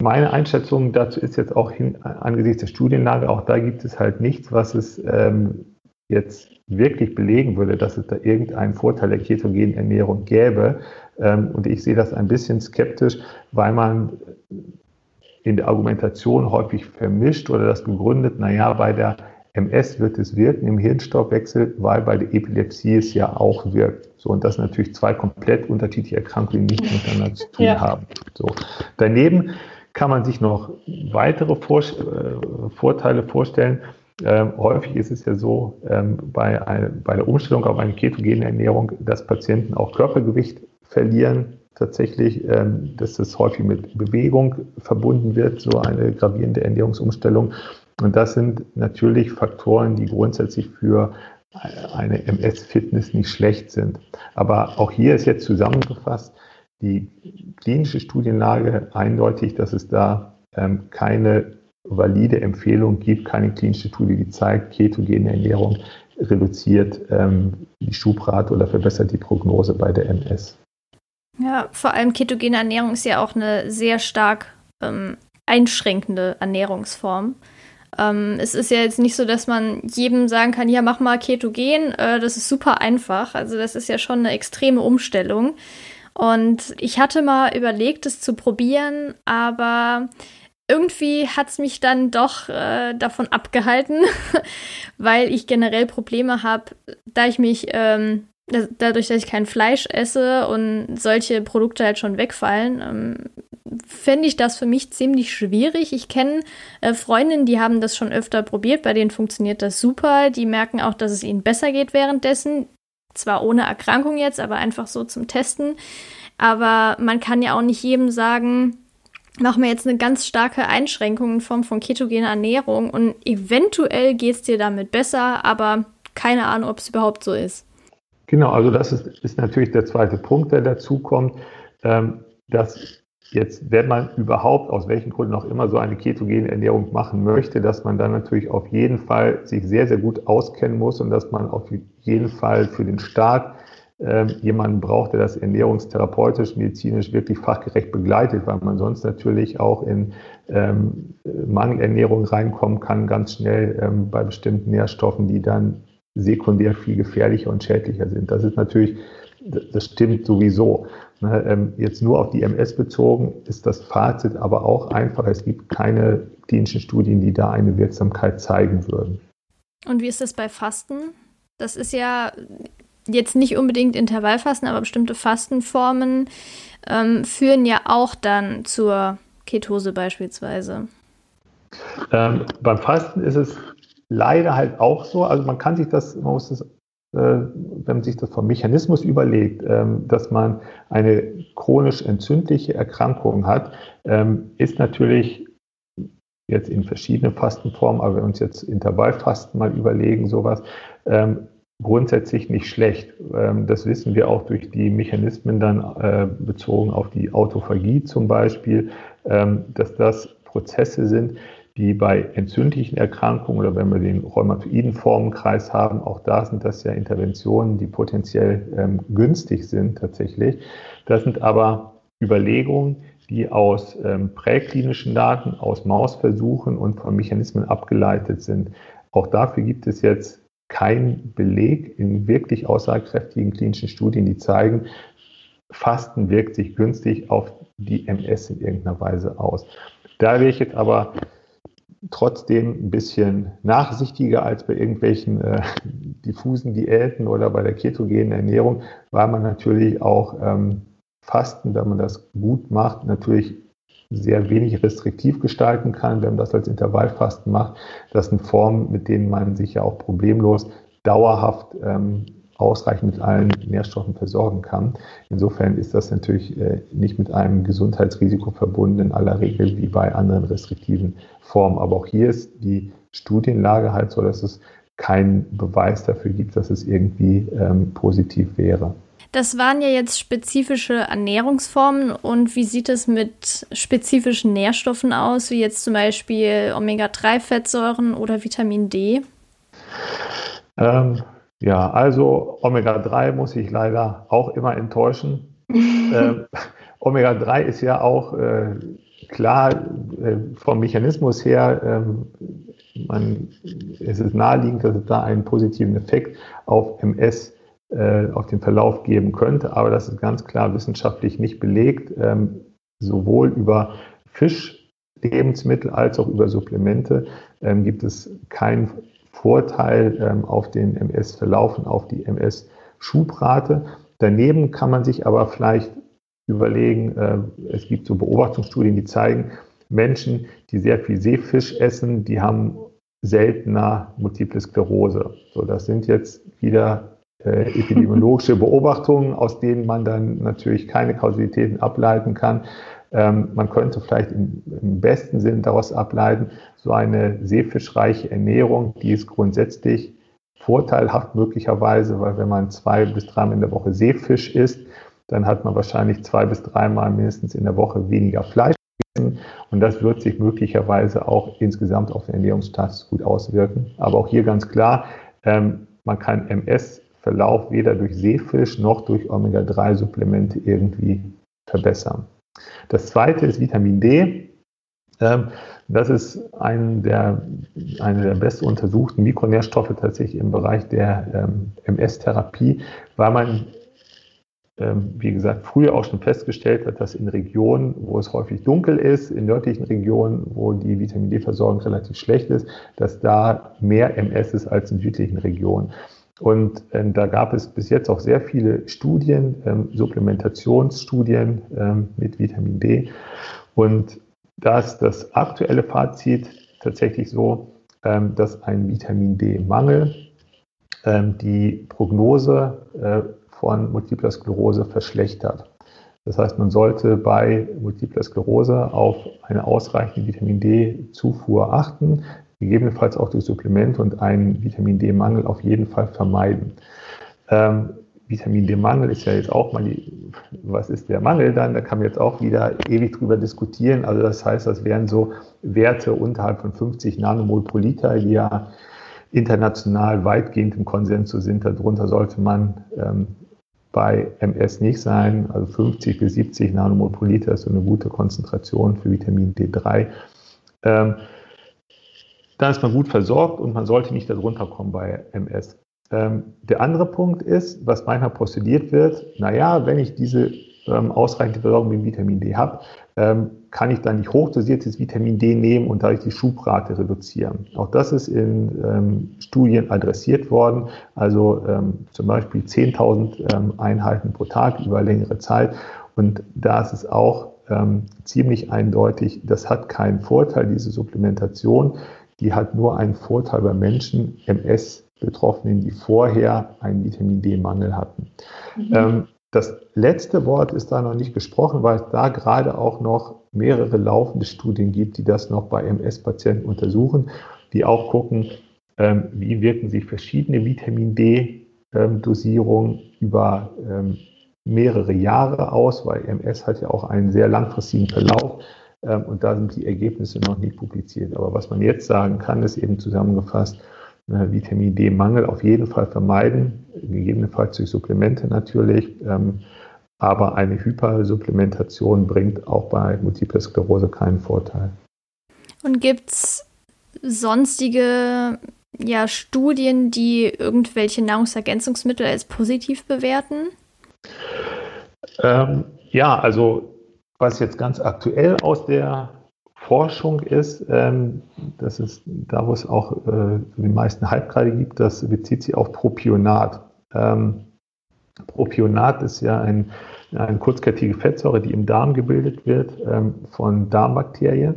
meine Einschätzung dazu ist jetzt auch hin, angesichts der Studienlage, auch da gibt es halt nichts, was es ähm, jetzt wirklich belegen würde, dass es da irgendeinen Vorteil der ketogenen Ernährung gäbe. Ähm, und ich sehe das ein bisschen skeptisch, weil man in der Argumentation häufig vermischt oder das begründet, naja, bei der MS wird es wirken im Hirnstoffwechsel, weil bei der Epilepsie es ja auch wirkt. So, und das natürlich zwei komplett unterschiedliche Erkrankungen, die nichts miteinander zu tun ja. haben. So. Daneben kann man sich noch weitere Vor äh, Vorteile vorstellen. Ähm, häufig ist es ja so, ähm, bei, ein, bei der Umstellung auf eine ketogene Ernährung, dass Patienten auch Körpergewicht verlieren. Tatsächlich, ähm, dass das häufig mit Bewegung verbunden wird, so eine gravierende Ernährungsumstellung. Und das sind natürlich Faktoren, die grundsätzlich für eine MS-Fitness nicht schlecht sind. Aber auch hier ist jetzt zusammengefasst die klinische Studienlage eindeutig, dass es da ähm, keine valide Empfehlung gibt, keine klinische Studie, die zeigt, ketogene Ernährung reduziert ähm, die Schubrate oder verbessert die Prognose bei der MS. Ja, vor allem ketogene Ernährung ist ja auch eine sehr stark ähm, einschränkende Ernährungsform. Ähm, es ist ja jetzt nicht so, dass man jedem sagen kann, ja, mach mal Ketogen. Äh, das ist super einfach. Also das ist ja schon eine extreme Umstellung. Und ich hatte mal überlegt, es zu probieren, aber irgendwie hat es mich dann doch äh, davon abgehalten, weil ich generell Probleme habe, da ich mich ähm, dadurch, dass ich kein Fleisch esse und solche Produkte halt schon wegfallen, ähm, fände ich das für mich ziemlich schwierig. Ich kenne äh, Freundinnen, die haben das schon öfter probiert, bei denen funktioniert das super. Die merken auch, dass es ihnen besser geht währenddessen. Zwar ohne Erkrankung jetzt, aber einfach so zum Testen. Aber man kann ja auch nicht jedem sagen, mach mir jetzt eine ganz starke Einschränkung in Form von ketogener Ernährung und eventuell geht es dir damit besser, aber keine Ahnung, ob es überhaupt so ist. Genau, also das ist, ist natürlich der zweite Punkt, der dazu kommt, ähm, dass jetzt, wenn man überhaupt aus welchen Gründen auch immer so eine ketogene Ernährung machen möchte, dass man dann natürlich auf jeden Fall sich sehr, sehr gut auskennen muss und dass man auf jeden Fall für den Start ähm, jemanden braucht, der das ernährungstherapeutisch, medizinisch wirklich fachgerecht begleitet, weil man sonst natürlich auch in ähm, Mangelernährung reinkommen kann, ganz schnell ähm, bei bestimmten Nährstoffen, die dann sekundär viel gefährlicher und schädlicher sind. Das ist natürlich, das stimmt sowieso. Ne, ähm, jetzt nur auf die MS bezogen ist das Fazit aber auch einfach, es gibt keine klinischen Studien, die da eine Wirksamkeit zeigen würden. Und wie ist das bei Fasten? Das ist ja jetzt nicht unbedingt Intervallfasten, aber bestimmte Fastenformen ähm, führen ja auch dann zur Ketose beispielsweise. Ähm, beim Fasten ist es leider halt auch so. Also man kann sich das, man muss das, äh, wenn man sich das vom Mechanismus überlegt, ähm, dass man eine chronisch entzündliche Erkrankung hat, ähm, ist natürlich jetzt in verschiedene Fastenformen, aber wenn wir uns jetzt Intervallfasten mal überlegen, sowas, ähm, grundsätzlich nicht schlecht. Ähm, das wissen wir auch durch die Mechanismen dann äh, bezogen auf die Autophagie zum Beispiel, ähm, dass das Prozesse sind, die bei entzündlichen Erkrankungen oder wenn wir den rheumatoiden Formenkreis haben, auch da sind das ja Interventionen, die potenziell ähm, günstig sind tatsächlich. Das sind aber Überlegungen, die aus ähm, präklinischen Daten, aus Mausversuchen und von Mechanismen abgeleitet sind. Auch dafür gibt es jetzt keinen Beleg in wirklich aussagekräftigen klinischen Studien, die zeigen, Fasten wirkt sich günstig auf die MS in irgendeiner Weise aus. Da wäre ich jetzt aber trotzdem ein bisschen nachsichtiger als bei irgendwelchen äh, diffusen Diäten oder bei der ketogenen Ernährung, weil man natürlich auch ähm, Fasten, wenn man das gut macht, natürlich sehr wenig restriktiv gestalten kann, wenn man das als Intervallfasten macht. Das sind Formen, mit denen man sich ja auch problemlos dauerhaft ähm, ausreichend mit allen Nährstoffen versorgen kann. Insofern ist das natürlich äh, nicht mit einem Gesundheitsrisiko verbunden in aller Regel wie bei anderen restriktiven Formen. Aber auch hier ist die Studienlage halt so, dass es keinen Beweis dafür gibt, dass es irgendwie ähm, positiv wäre. Das waren ja jetzt spezifische Ernährungsformen und wie sieht es mit spezifischen Nährstoffen aus, wie jetzt zum Beispiel Omega-3-Fettsäuren oder Vitamin D? Ähm, ja, also Omega-3 muss ich leider auch immer enttäuschen. ähm, Omega-3 ist ja auch äh, klar äh, vom Mechanismus her, ähm, man, es ist naheliegend, dass es da einen positiven Effekt auf MS, äh, auf den Verlauf geben könnte, aber das ist ganz klar wissenschaftlich nicht belegt, ähm, sowohl über Fischlebensmittel als auch über Supplemente ähm, gibt es keinen Vorteil ähm, auf den MS-Verlauf und auf die MS-Schubrate. Daneben kann man sich aber vielleicht überlegen, äh, es gibt so Beobachtungsstudien, die zeigen, Menschen, die sehr viel Seefisch essen, die haben seltener Multiple Sklerose. So, das sind jetzt wieder äh, epidemiologische Beobachtungen, aus denen man dann natürlich keine Kausalitäten ableiten kann. Ähm, man könnte vielleicht im, im, besten Sinn daraus ableiten, so eine seefischreiche Ernährung, die ist grundsätzlich vorteilhaft möglicherweise, weil wenn man zwei bis dreimal in der Woche Seefisch isst, dann hat man wahrscheinlich zwei bis dreimal mindestens in der Woche weniger Fleisch gegessen. Und das wird sich möglicherweise auch insgesamt auf den Ernährungsstatus gut auswirken. Aber auch hier ganz klar, ähm, man kann MS-Verlauf weder durch Seefisch noch durch Omega-3-Supplemente irgendwie verbessern. Das zweite ist Vitamin D. Ähm, das ist ein der, eine der best untersuchten Mikronährstoffe tatsächlich im Bereich der MS-Therapie, ähm, weil man, ähm, wie gesagt, früher auch schon festgestellt hat, dass in Regionen, wo es häufig dunkel ist, in nördlichen Regionen, wo die Vitamin D-Versorgung relativ schlecht ist, dass da mehr MS ist als in südlichen Regionen. Und ähm, da gab es bis jetzt auch sehr viele Studien, ähm, Supplementationsstudien ähm, mit Vitamin D. Und da ist das aktuelle Fazit tatsächlich so, ähm, dass ein Vitamin D-Mangel ähm, die Prognose äh, von Multipler Sklerose verschlechtert. Das heißt, man sollte bei Multipler Sklerose auf eine ausreichende Vitamin D-Zufuhr achten gegebenenfalls auch durch Supplemente und einen Vitamin D-Mangel auf jeden Fall vermeiden. Ähm, Vitamin D-Mangel ist ja jetzt auch mal, die, was ist der Mangel dann? Da kann man jetzt auch wieder ewig drüber diskutieren. Also das heißt, das wären so Werte unterhalb von 50 Nanomol pro Liter, die ja international weitgehend im Konsens sind. Darunter sollte man ähm, bei MS nicht sein. Also 50 bis 70 Nanomol pro Liter ist so eine gute Konzentration für Vitamin D3. Ähm, dann ist man gut versorgt und man sollte nicht darunter kommen bei MS. Ähm, der andere Punkt ist, was manchmal postuliert wird, naja, wenn ich diese ähm, ausreichende Versorgung mit Vitamin D habe, ähm, kann ich dann nicht hochdosiertes Vitamin D nehmen und dadurch die Schubrate reduzieren. Auch das ist in ähm, Studien adressiert worden, also ähm, zum Beispiel 10.000 ähm, Einheiten pro Tag über längere Zeit. Und da ist es auch ziemlich eindeutig, das hat keinen Vorteil, diese Supplementation die hat nur einen Vorteil bei Menschen, MS-Betroffenen, die vorher einen Vitamin D-Mangel hatten. Mhm. Ähm, das letzte Wort ist da noch nicht gesprochen, weil es da gerade auch noch mehrere laufende Studien gibt, die das noch bei MS-Patienten untersuchen, die auch gucken, ähm, wie wirken sich verschiedene Vitamin D-Dosierungen über ähm, mehrere Jahre aus, weil MS hat ja auch einen sehr langfristigen Verlauf und da sind die Ergebnisse noch nicht publiziert. Aber was man jetzt sagen kann, ist eben zusammengefasst, Vitamin D-Mangel auf jeden Fall vermeiden, gegebenenfalls durch Supplemente natürlich. Ähm, aber eine Hypersupplementation bringt auch bei Multiple Sklerose keinen Vorteil. Und gibt es sonstige ja, Studien, die irgendwelche Nahrungsergänzungsmittel als positiv bewerten? Ähm, ja, also was jetzt ganz aktuell aus der Forschung ist, ähm, das ist da, wo es auch äh, die meisten Halbkreide gibt, das bezieht sich auf Propionat. Ähm, Propionat ist ja ein, eine kurzkettige Fettsäure, die im Darm gebildet wird ähm, von Darmbakterien.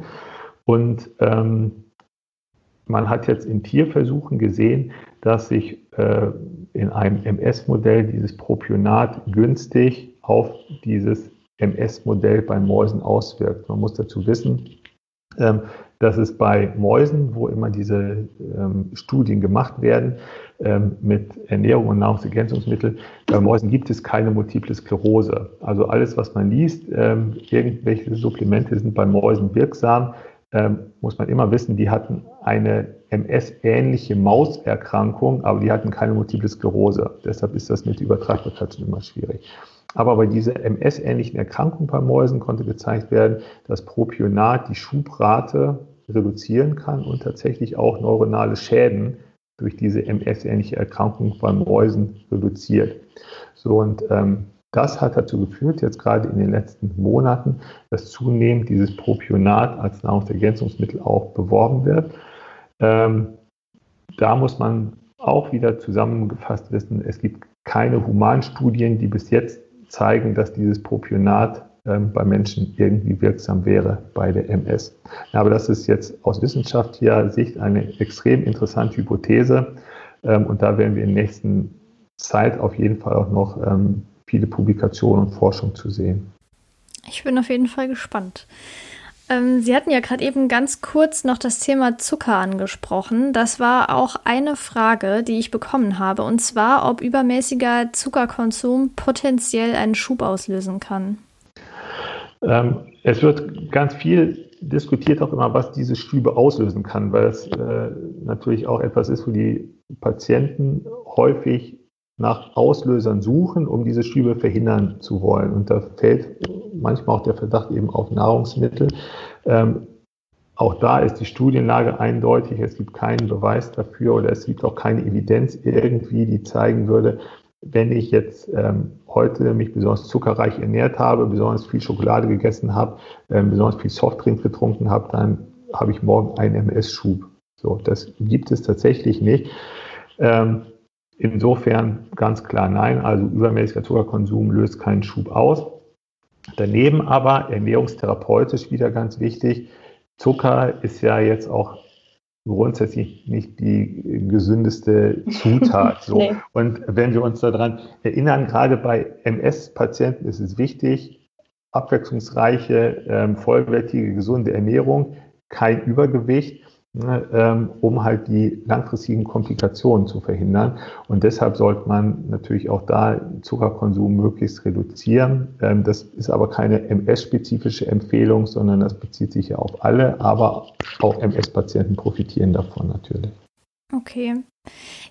Und ähm, man hat jetzt in Tierversuchen gesehen, dass sich äh, in einem MS-Modell dieses Propionat günstig auf dieses MS-Modell bei Mäusen auswirkt. Man muss dazu wissen, ähm, dass es bei Mäusen, wo immer diese ähm, Studien gemacht werden, ähm, mit Ernährung und Nahrungsergänzungsmitteln, bei Mäusen gibt es keine multiple Sklerose. Also alles, was man liest, irgendwelche Supplemente sind bei Mäusen wirksam, muss man immer wissen, die hatten eine MS-ähnliche Mauserkrankung, aber die hatten keine multiple Sklerose. Deshalb ist das mit Übertragbarkeit immer schwierig. Aber bei dieser MS-ähnlichen Erkrankung bei Mäusen konnte gezeigt werden, dass Propionat die Schubrate reduzieren kann und tatsächlich auch neuronale Schäden durch diese MS-ähnliche Erkrankung bei Mäusen reduziert. So und ähm, das hat dazu geführt, jetzt gerade in den letzten Monaten, dass zunehmend dieses Propionat als Nahrungsergänzungsmittel auch beworben wird. Ähm, da muss man auch wieder zusammengefasst wissen, es gibt keine Humanstudien, die bis jetzt zeigen, dass dieses Propionat ähm, bei Menschen irgendwie wirksam wäre bei der MS. Aber das ist jetzt aus wissenschaftlicher Sicht eine extrem interessante Hypothese ähm, und da werden wir in der nächsten Zeit auf jeden Fall auch noch ähm, viele Publikationen und Forschung zu sehen. Ich bin auf jeden Fall gespannt. Ähm, Sie hatten ja gerade eben ganz kurz noch das Thema Zucker angesprochen. Das war auch eine Frage, die ich bekommen habe, und zwar, ob übermäßiger Zuckerkonsum potenziell einen Schub auslösen kann. Ähm, es wird ganz viel diskutiert auch immer, was diese Schübe auslösen kann, weil es äh, natürlich auch etwas ist, wo die Patienten häufig nach Auslösern suchen, um diese Schübe verhindern zu wollen. Und da fällt manchmal auch der Verdacht eben auf Nahrungsmittel. Ähm, auch da ist die Studienlage eindeutig. Es gibt keinen Beweis dafür oder es gibt auch keine Evidenz irgendwie, die zeigen würde, wenn ich jetzt ähm, heute mich besonders zuckerreich ernährt habe, besonders viel Schokolade gegessen habe, ähm, besonders viel Softdrink getrunken habe, dann habe ich morgen einen MS-Schub. So, das gibt es tatsächlich nicht. Ähm, Insofern ganz klar nein, also übermäßiger Zuckerkonsum löst keinen Schub aus. Daneben aber ernährungstherapeutisch wieder ganz wichtig, Zucker ist ja jetzt auch grundsätzlich nicht die gesündeste Zutat. So. nee. Und wenn wir uns daran erinnern, gerade bei MS-Patienten ist es wichtig, abwechslungsreiche, ähm, vollwertige, gesunde Ernährung, kein Übergewicht um halt die langfristigen Komplikationen zu verhindern. Und deshalb sollte man natürlich auch da Zuckerkonsum möglichst reduzieren. Ähm, das ist aber keine MS-spezifische Empfehlung, sondern das bezieht sich ja auf alle, aber auch MS-Patienten profitieren davon natürlich. Okay.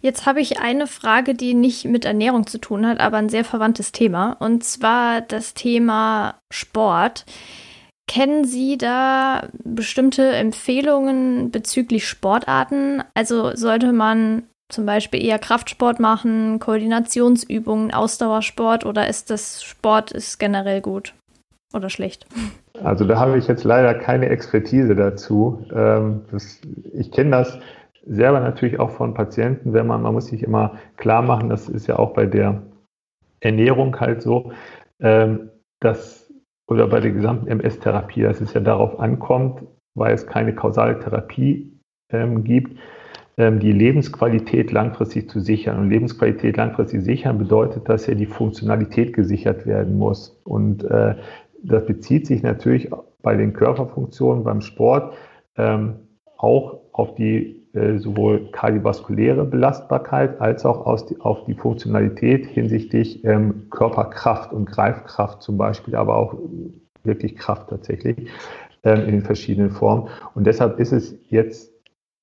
Jetzt habe ich eine Frage, die nicht mit Ernährung zu tun hat, aber ein sehr verwandtes Thema. Und zwar das Thema Sport. Kennen Sie da bestimmte Empfehlungen bezüglich Sportarten? Also sollte man zum Beispiel eher Kraftsport machen, Koordinationsübungen, Ausdauersport oder ist das Sport ist generell gut oder schlecht? Also da habe ich jetzt leider keine Expertise dazu. Ähm, ich kenne das selber natürlich auch von Patienten, wenn man, man muss sich immer klar machen, das ist ja auch bei der Ernährung halt so, ähm, dass oder bei der gesamten MS-Therapie, dass es ja darauf ankommt, weil es keine kausale Therapie ähm, gibt, ähm, die Lebensqualität langfristig zu sichern. Und Lebensqualität langfristig sichern bedeutet, dass ja die Funktionalität gesichert werden muss. Und äh, das bezieht sich natürlich bei den Körperfunktionen beim Sport ähm, auch auf die äh, sowohl kardiovaskuläre Belastbarkeit als auch aus die, auf die Funktionalität hinsichtlich ähm, Körperkraft und Greifkraft zum Beispiel, aber auch wirklich Kraft tatsächlich ähm, in den verschiedenen Formen. Und deshalb ist es jetzt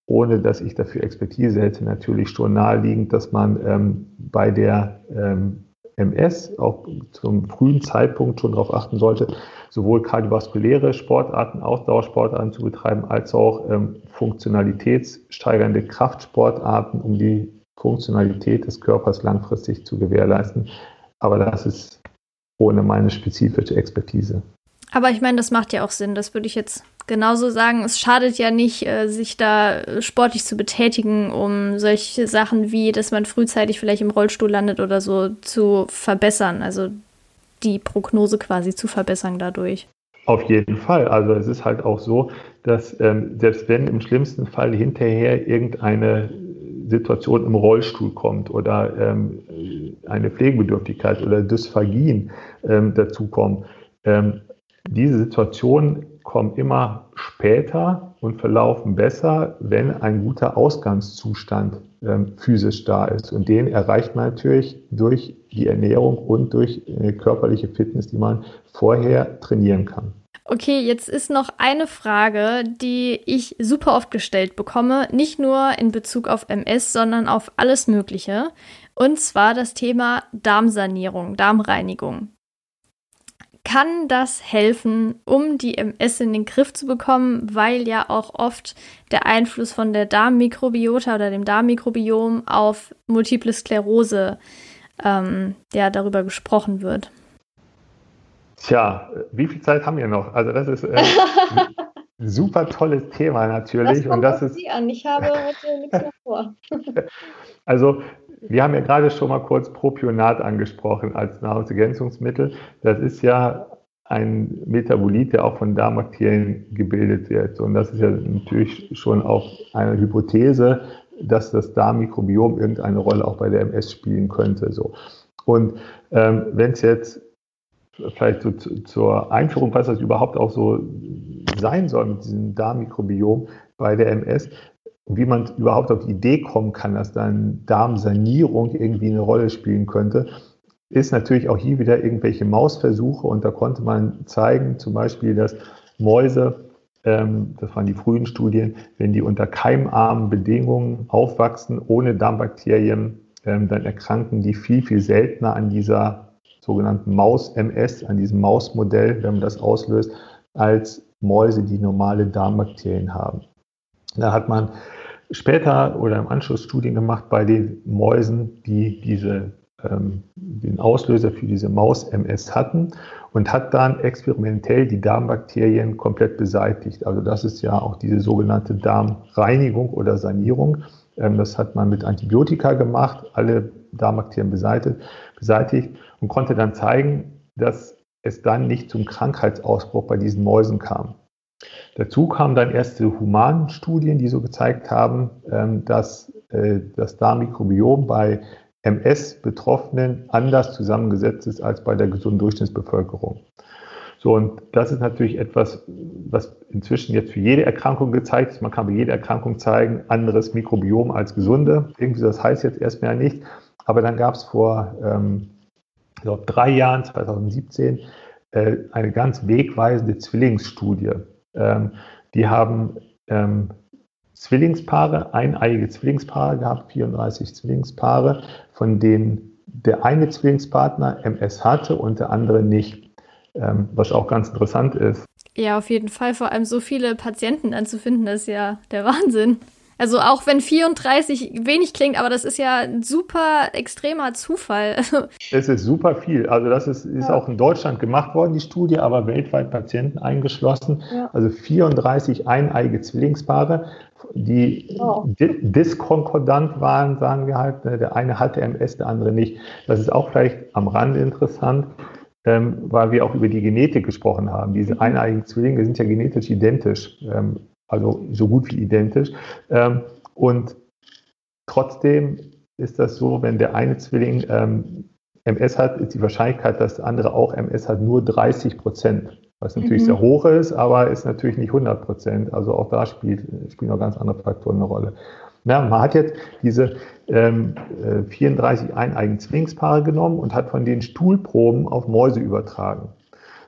ohne dass ich dafür Expertise hätte, natürlich schon naheliegend, dass man ähm, bei der ähm, MS auch zum frühen Zeitpunkt schon darauf achten sollte, sowohl kardiovaskuläre Sportarten, Ausdauersportarten zu betreiben, als auch ähm, funktionalitätssteigernde Kraftsportarten, um die Funktionalität des Körpers langfristig zu gewährleisten. Aber das ist ohne meine spezifische Expertise. Aber ich meine, das macht ja auch Sinn. Das würde ich jetzt genauso sagen. Es schadet ja nicht, äh, sich da sportlich zu betätigen, um solche Sachen wie, dass man frühzeitig vielleicht im Rollstuhl landet oder so, zu verbessern. Also die Prognose quasi zu verbessern dadurch. Auf jeden Fall. Also es ist halt auch so, dass ähm, selbst wenn im schlimmsten Fall hinterher irgendeine Situation im Rollstuhl kommt oder ähm, eine Pflegebedürftigkeit oder Dysphagien ähm, dazukommen, ähm, diese Situationen kommen immer später und verlaufen besser, wenn ein guter Ausgangszustand ähm, physisch da ist. Und den erreicht man natürlich durch die Ernährung und durch äh, körperliche Fitness, die man vorher trainieren kann. Okay, jetzt ist noch eine Frage, die ich super oft gestellt bekomme, nicht nur in Bezug auf MS, sondern auf alles Mögliche. Und zwar das Thema Darmsanierung, Darmreinigung kann das helfen, um die MS in den Griff zu bekommen, weil ja auch oft der Einfluss von der Darmmikrobiota oder dem Darmmikrobiom auf Multiple Sklerose ähm, ja, darüber gesprochen wird. Tja, wie viel Zeit haben wir noch? Also das ist äh, ein super tolles Thema natürlich. Das kommt und das ist Sie an. Ich habe heute nichts mehr vor. also wir haben ja gerade schon mal kurz Propionat angesprochen als Nahrungsergänzungsmittel. Das ist ja ein Metabolit, der auch von Darmbakterien gebildet wird. Und das ist ja natürlich schon auch eine Hypothese, dass das Darmmikrobiom irgendeine Rolle auch bei der MS spielen könnte. So. Und ähm, wenn es jetzt vielleicht so zu, zur Einführung, was das überhaupt auch so sein soll mit diesem Darmmikrobiom bei der MS, und wie man überhaupt auf die Idee kommen kann, dass dann Darmsanierung irgendwie eine Rolle spielen könnte, ist natürlich auch hier wieder irgendwelche Mausversuche und da konnte man zeigen, zum Beispiel, dass Mäuse, ähm, das waren die frühen Studien, wenn die unter keimarmen Bedingungen aufwachsen, ohne Darmbakterien, ähm, dann erkranken die viel, viel seltener an dieser sogenannten Maus-MS, an diesem Mausmodell, wenn man das auslöst, als Mäuse, die normale Darmbakterien haben. Da hat man später oder im Anschluss Studien gemacht bei den Mäusen, die diese, ähm, den Auslöser für diese Maus-MS hatten und hat dann experimentell die Darmbakterien komplett beseitigt. Also das ist ja auch diese sogenannte Darmreinigung oder Sanierung. Ähm, das hat man mit Antibiotika gemacht, alle Darmbakterien beseitigt, beseitigt und konnte dann zeigen, dass es dann nicht zum Krankheitsausbruch bei diesen Mäusen kam. Dazu kamen dann erste Humanstudien, die so gezeigt haben, ähm, dass äh, das Darmmikrobiom bei MS-Betroffenen anders zusammengesetzt ist als bei der gesunden Durchschnittsbevölkerung. So, und das ist natürlich etwas, was inzwischen jetzt für jede Erkrankung gezeigt ist. Man kann bei jeder Erkrankung zeigen, anderes Mikrobiom als gesunde. Irgendwie das heißt jetzt erstmal nicht. Aber dann gab es vor ähm, glaube, drei Jahren, 2017, äh, eine ganz wegweisende Zwillingsstudie ähm, die haben ähm, Zwillingspaare, eineiige Zwillingspaare gehabt, 34 Zwillingspaare, von denen der eine Zwillingspartner MS hatte und der andere nicht, ähm, was auch ganz interessant ist. Ja, auf jeden Fall. Vor allem so viele Patienten anzufinden, ist ja der Wahnsinn. Also auch wenn 34 wenig klingt, aber das ist ja ein super extremer Zufall. Es ist super viel. Also das ist, ist ja. auch in Deutschland gemacht worden, die Studie, aber weltweit Patienten eingeschlossen. Ja. Also 34 eineige Zwillingspaare, die oh. diskonkordant waren, sagen wir halt. Ne, der eine hatte MS, der andere nicht. Das ist auch vielleicht am Rande interessant. Ähm, weil wir auch über die Genetik gesprochen haben. Diese mhm. eineigen Zwillinge sind ja genetisch identisch. Ähm, also so gut wie identisch. Ähm, und trotzdem ist das so, wenn der eine Zwilling ähm, MS hat, ist die Wahrscheinlichkeit, dass der andere auch MS hat, nur 30 Prozent. Was natürlich mhm. sehr hoch ist, aber ist natürlich nicht 100 Prozent. Also auch da spielt, spielen noch ganz andere Faktoren eine Rolle. Ja, man hat jetzt diese ähm, 34 äh, eineigen Zwillingspaare genommen und hat von den Stuhlproben auf Mäuse übertragen.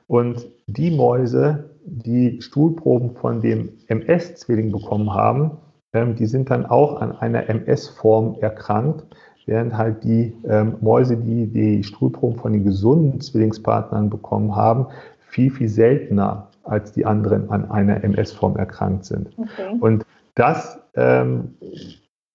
Und die Mäuse, die Stuhlproben von dem MS-Zwilling bekommen haben, ähm, die sind dann auch an einer MS-Form erkrankt, während halt die ähm, Mäuse, die die Stuhlproben von den gesunden Zwillingspartnern bekommen haben, viel, viel seltener als die anderen an einer MS-Form erkrankt sind. Okay. Und das ähm,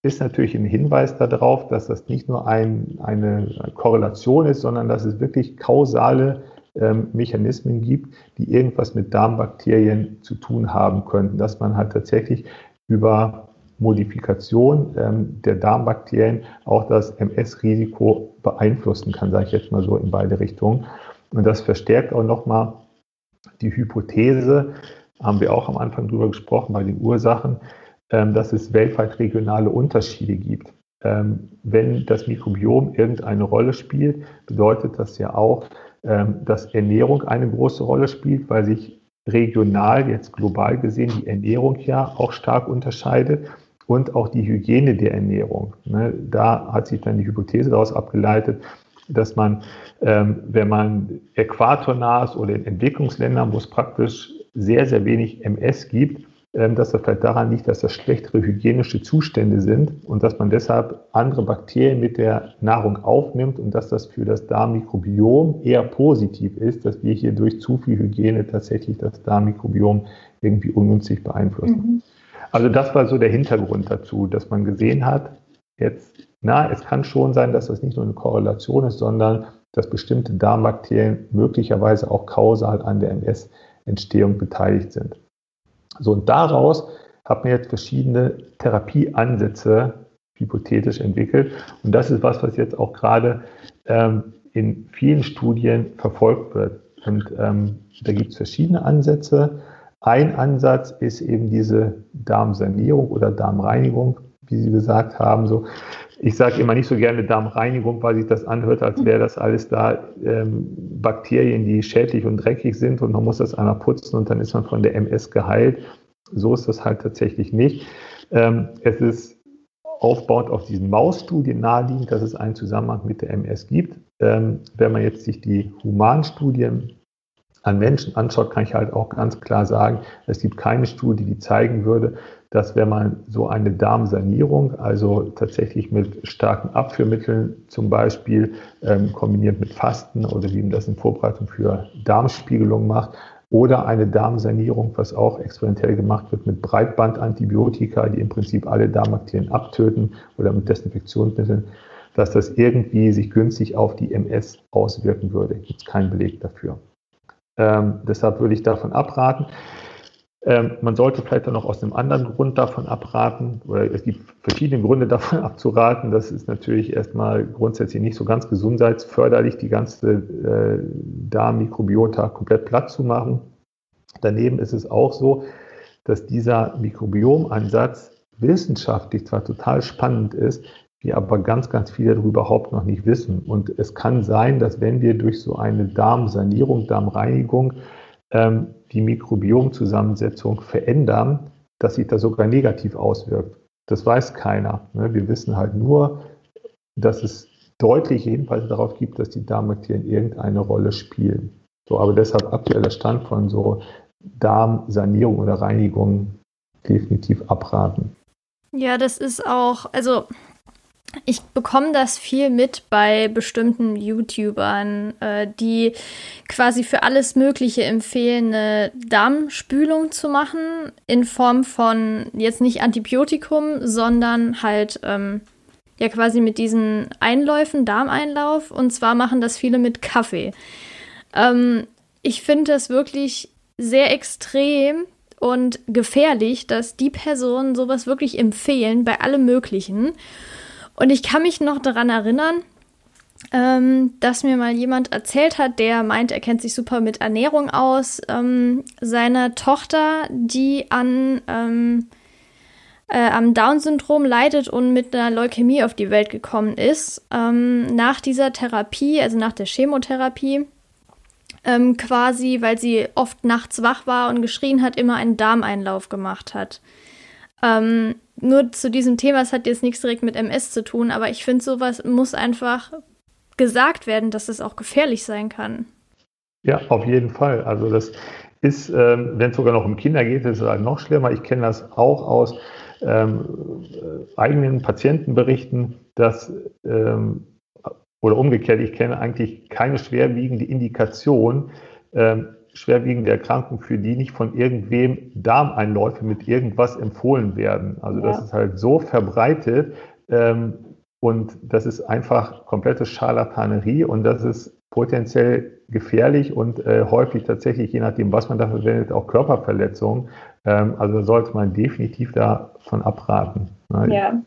ist natürlich ein Hinweis darauf, dass das nicht nur ein, eine Korrelation ist, sondern dass es wirklich kausale ähm, Mechanismen gibt, die irgendwas mit Darmbakterien zu tun haben könnten, dass man halt tatsächlich über Modifikation ähm, der Darmbakterien auch das MS-Risiko beeinflussen kann, sage ich jetzt mal so in beide Richtungen. Und das verstärkt auch nochmal die Hypothese, haben wir auch am Anfang drüber gesprochen, bei den Ursachen, ähm, dass es weltweit regionale Unterschiede gibt. Ähm, wenn das Mikrobiom irgendeine Rolle spielt, bedeutet das ja auch, dass Ernährung eine große Rolle spielt, weil sich regional, jetzt global gesehen, die Ernährung ja auch stark unterscheidet und auch die Hygiene der Ernährung. Ne? Da hat sich dann die Hypothese daraus abgeleitet, dass man, wenn man äquatornah ist oder in Entwicklungsländern, wo es praktisch sehr, sehr wenig MS gibt, ähm, dass das vielleicht daran liegt, dass das schlechtere hygienische Zustände sind und dass man deshalb andere Bakterien mit der Nahrung aufnimmt und dass das für das Darmmikrobiom eher positiv ist, dass wir hier durch zu viel Hygiene tatsächlich das Darmmikrobiom irgendwie ungünstig beeinflussen. Mhm. Also das war so der Hintergrund dazu, dass man gesehen hat, jetzt, na, es kann schon sein, dass das nicht nur eine Korrelation ist, sondern dass bestimmte Darmbakterien möglicherweise auch kausal an der MS-Entstehung beteiligt sind. So, und daraus hat man jetzt verschiedene Therapieansätze hypothetisch entwickelt. Und das ist was, was jetzt auch gerade ähm, in vielen Studien verfolgt wird. Und ähm, da gibt es verschiedene Ansätze. Ein Ansatz ist eben diese Darmsanierung oder Darmreinigung, wie Sie gesagt haben. So, ich sage immer nicht so gerne Darmreinigung, weil sich das anhört, als wäre das alles da ähm, Bakterien, die schädlich und dreckig sind und man muss das einmal putzen und dann ist man von der MS geheilt. So ist das halt tatsächlich nicht. Ähm, es ist aufbauend auf diesen Mausstudien naheliegend, dass es einen Zusammenhang mit der MS gibt. Ähm, wenn man jetzt sich die Humanstudien an Menschen anschaut, kann ich halt auch ganz klar sagen, es gibt keine Studie, die zeigen würde, dass wenn man so eine Darmsanierung, also tatsächlich mit starken Abführmitteln zum Beispiel ähm, kombiniert mit Fasten oder wie man das in Vorbereitung für Darmspiegelung macht, oder eine Darmsanierung, was auch experimentell gemacht wird mit Breitbandantibiotika, die im Prinzip alle Darmbakterien abtöten oder mit Desinfektionsmitteln, dass das irgendwie sich günstig auf die MS auswirken würde. Gibt es keinen Beleg dafür. Ähm, deshalb würde ich davon abraten. Ähm, man sollte vielleicht dann noch aus einem anderen Grund davon abraten, oder es gibt verschiedene Gründe davon abzuraten. Das ist natürlich erstmal grundsätzlich nicht so ganz gesundheitsförderlich, die ganze äh, Darmmikrobiota komplett platt zu machen. Daneben ist es auch so, dass dieser Mikrobiomansatz wissenschaftlich zwar total spannend ist, wir aber ganz, ganz viel darüber überhaupt noch nicht wissen. Und es kann sein, dass wenn wir durch so eine Darmsanierung, Darmreinigung ähm, die Mikrobiomzusammensetzung verändern, dass sich das sogar negativ auswirkt. Das weiß keiner. Ne? Wir wissen halt nur, dass es deutliche Hinweise darauf gibt, dass die Darmbakterien irgendeine Rolle spielen. So, aber deshalb aktueller Stand von so Darmsanierung oder Reinigung definitiv abraten. Ja, das ist auch, also ich bekomme das viel mit bei bestimmten YouTubern, äh, die quasi für alles Mögliche empfehlen, eine Darmspülung zu machen, in Form von jetzt nicht Antibiotikum, sondern halt ähm, ja quasi mit diesen Einläufen, Darmeinlauf. Und zwar machen das viele mit Kaffee. Ähm, ich finde das wirklich sehr extrem und gefährlich, dass die Personen sowas wirklich empfehlen bei allem Möglichen. Und ich kann mich noch daran erinnern, ähm, dass mir mal jemand erzählt hat, der meint, er kennt sich super mit Ernährung aus, ähm, seine Tochter, die an, ähm, äh, am Down-Syndrom leidet und mit einer Leukämie auf die Welt gekommen ist. Ähm, nach dieser Therapie, also nach der Chemotherapie, ähm, quasi, weil sie oft nachts wach war und geschrien hat, immer einen Darmeinlauf gemacht hat. Nur zu diesem Thema, es hat jetzt nichts direkt mit MS zu tun, aber ich finde, sowas muss einfach gesagt werden, dass es auch gefährlich sein kann. Ja, auf jeden Fall. Also das ist, ähm, wenn es sogar noch um Kinder geht, ist es halt noch schlimmer. Ich kenne das auch aus ähm, eigenen Patientenberichten, dass ähm, oder umgekehrt, ich kenne eigentlich keine schwerwiegende Indikation, ähm, schwerwiegende Erkrankung, für die nicht von irgendwem Darmeinläufe mit irgendwas empfohlen werden. Also ja. das ist halt so verbreitet ähm, und das ist einfach komplette Scharlatanerie und das ist potenziell gefährlich und äh, häufig tatsächlich, je nachdem, was man dafür verwendet, auch Körperverletzungen. Ähm, also sollte man definitiv davon abraten. Ne? Ja.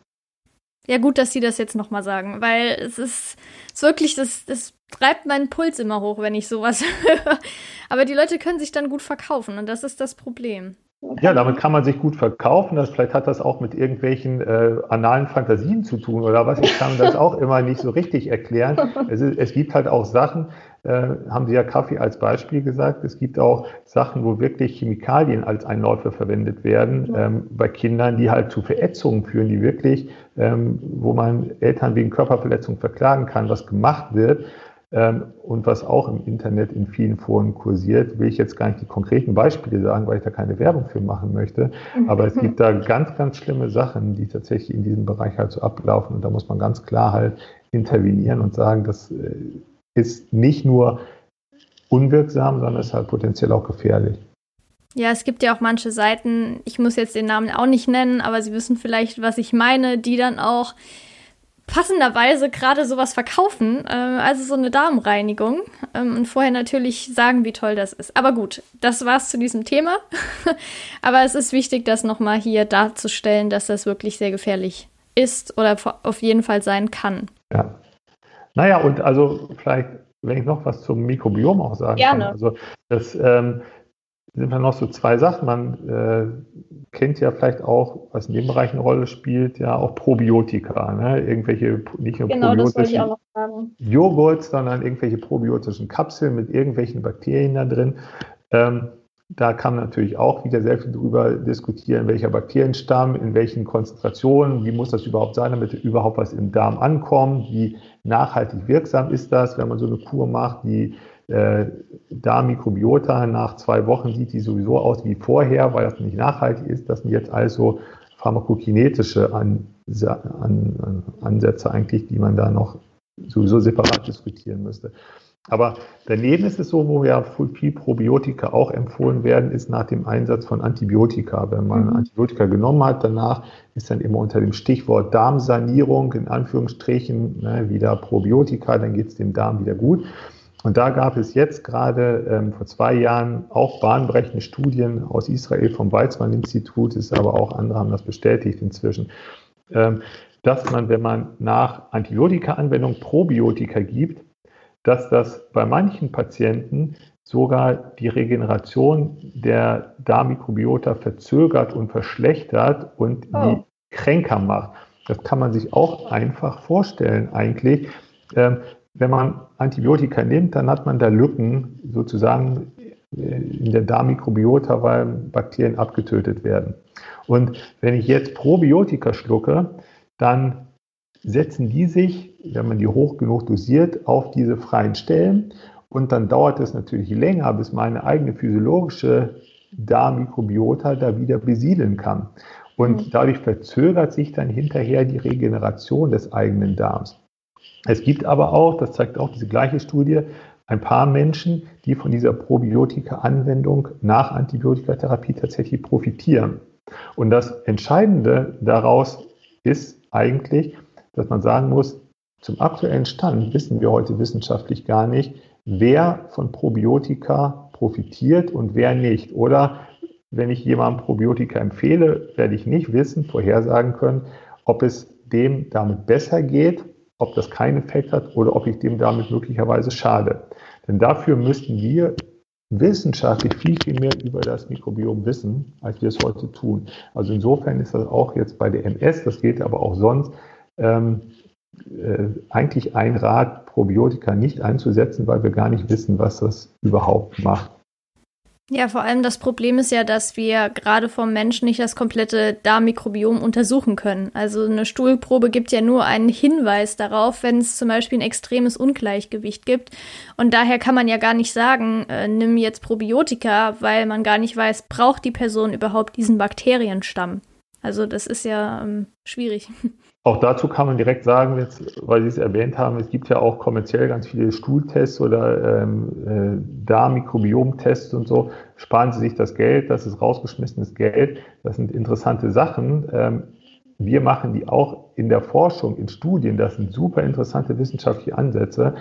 Ja, gut, dass Sie das jetzt nochmal sagen, weil es ist, ist wirklich, das, das treibt meinen Puls immer hoch, wenn ich sowas höre. Aber die Leute können sich dann gut verkaufen und das ist das Problem. Ja, damit kann man sich gut verkaufen. Das, vielleicht hat das auch mit irgendwelchen äh, analen Fantasien zu tun oder was. Ich kann das auch immer nicht so richtig erklären. Es, ist, es gibt halt auch Sachen, haben Sie ja Kaffee als Beispiel gesagt. Es gibt auch Sachen, wo wirklich Chemikalien als Einläufe verwendet werden ähm, bei Kindern, die halt zu Verätzungen führen, die wirklich, ähm, wo man Eltern wegen Körperverletzung verklagen kann, was gemacht wird. Ähm, und was auch im Internet in vielen Foren kursiert, will ich jetzt gar nicht die konkreten Beispiele sagen, weil ich da keine Werbung für machen möchte. Mhm. Aber es gibt da ganz, ganz schlimme Sachen, die tatsächlich in diesem Bereich halt so ablaufen. Und da muss man ganz klar halt intervenieren und sagen, das äh, ist nicht nur unwirksam, sondern ist halt potenziell auch gefährlich. Ja, es gibt ja auch manche Seiten, ich muss jetzt den Namen auch nicht nennen, aber Sie wissen vielleicht, was ich meine, die dann auch passenderweise gerade sowas verkaufen, äh, also so eine Darmreinigung ähm, und vorher natürlich sagen, wie toll das ist. Aber gut, das war's zu diesem Thema. Aber es ist wichtig, das nochmal hier darzustellen, dass das wirklich sehr gefährlich ist oder auf jeden Fall sein kann. Ja. Naja, und also vielleicht, wenn ich noch was zum Mikrobiom auch sagen Gerne. kann. Also das ähm, sind wir noch so zwei Sachen. Man äh, kennt ja vielleicht auch, was in dem Bereich eine Rolle spielt, ja auch Probiotika. Ne? Irgendwelche, nicht nur genau, probiotischen Joghurt, sondern irgendwelche probiotischen Kapseln mit irgendwelchen Bakterien da drin. Ähm, da kann man natürlich auch wieder sehr viel drüber diskutieren, welcher Bakterienstamm, in welchen Konzentrationen, wie muss das überhaupt sein, damit überhaupt was im Darm ankommt, wie nachhaltig wirksam ist das, wenn man so eine Kur macht, die äh, Darmmikrobiota nach zwei Wochen sieht die sowieso aus wie vorher, weil das nicht nachhaltig ist. Das sind jetzt also pharmakokinetische An An Ansätze eigentlich, die man da noch sowieso separat diskutieren müsste. Aber daneben ist es so, wo ja viel Probiotika auch empfohlen werden, ist nach dem Einsatz von Antibiotika. Wenn man mhm. Antibiotika genommen hat, danach ist dann immer unter dem Stichwort Darmsanierung in Anführungsstrichen ne, wieder Probiotika, dann geht es dem Darm wieder gut. Und da gab es jetzt gerade ähm, vor zwei Jahren auch bahnbrechende Studien aus Israel vom Weizmann-Institut, ist aber auch andere haben das bestätigt inzwischen, ähm, dass man, wenn man nach Antibiotika-Anwendung Probiotika gibt, dass das bei manchen Patienten sogar die Regeneration der Darmmikrobiota verzögert und verschlechtert und oh. die kränker macht. Das kann man sich auch einfach vorstellen eigentlich. Ähm, wenn man Antibiotika nimmt, dann hat man da Lücken sozusagen in der Darmmikrobiota, weil Bakterien abgetötet werden. Und wenn ich jetzt Probiotika schlucke, dann setzen die sich, wenn man die hoch genug dosiert, auf diese freien Stellen. Und dann dauert es natürlich länger, bis meine eigene physiologische Darmmikrobiota da wieder besiedeln kann. Und mhm. dadurch verzögert sich dann hinterher die Regeneration des eigenen Darms. Es gibt aber auch, das zeigt auch diese gleiche Studie, ein paar Menschen, die von dieser Probiotika-Anwendung nach Antibiotikatherapie tatsächlich profitieren. Und das Entscheidende daraus ist eigentlich, dass man sagen muss, zum aktuellen Stand wissen wir heute wissenschaftlich gar nicht, wer von Probiotika profitiert und wer nicht. Oder wenn ich jemandem Probiotika empfehle, werde ich nicht wissen, vorhersagen können, ob es dem damit besser geht ob das keinen Effekt hat oder ob ich dem damit möglicherweise schade. Denn dafür müssten wir wissenschaftlich viel, viel mehr über das Mikrobiom wissen, als wir es heute tun. Also insofern ist das auch jetzt bei der MS, das geht aber auch sonst, ähm, äh, eigentlich ein Rat, Probiotika nicht einzusetzen, weil wir gar nicht wissen, was das überhaupt macht. Ja, vor allem das Problem ist ja, dass wir gerade vom Menschen nicht das komplette Darmmikrobiom untersuchen können. Also eine Stuhlprobe gibt ja nur einen Hinweis darauf, wenn es zum Beispiel ein extremes Ungleichgewicht gibt. Und daher kann man ja gar nicht sagen, äh, nimm jetzt Probiotika, weil man gar nicht weiß, braucht die Person überhaupt diesen Bakterienstamm. Also das ist ja ähm, schwierig. Auch dazu kann man direkt sagen, jetzt, weil Sie es erwähnt haben, es gibt ja auch kommerziell ganz viele Stuhltests oder ähm, äh, Darmmikrobiomtests und so. Sparen Sie sich das Geld, das ist rausgeschmissenes Geld. Das sind interessante Sachen. Ähm, wir machen die auch in der Forschung, in Studien. Das sind super interessante wissenschaftliche Ansätze.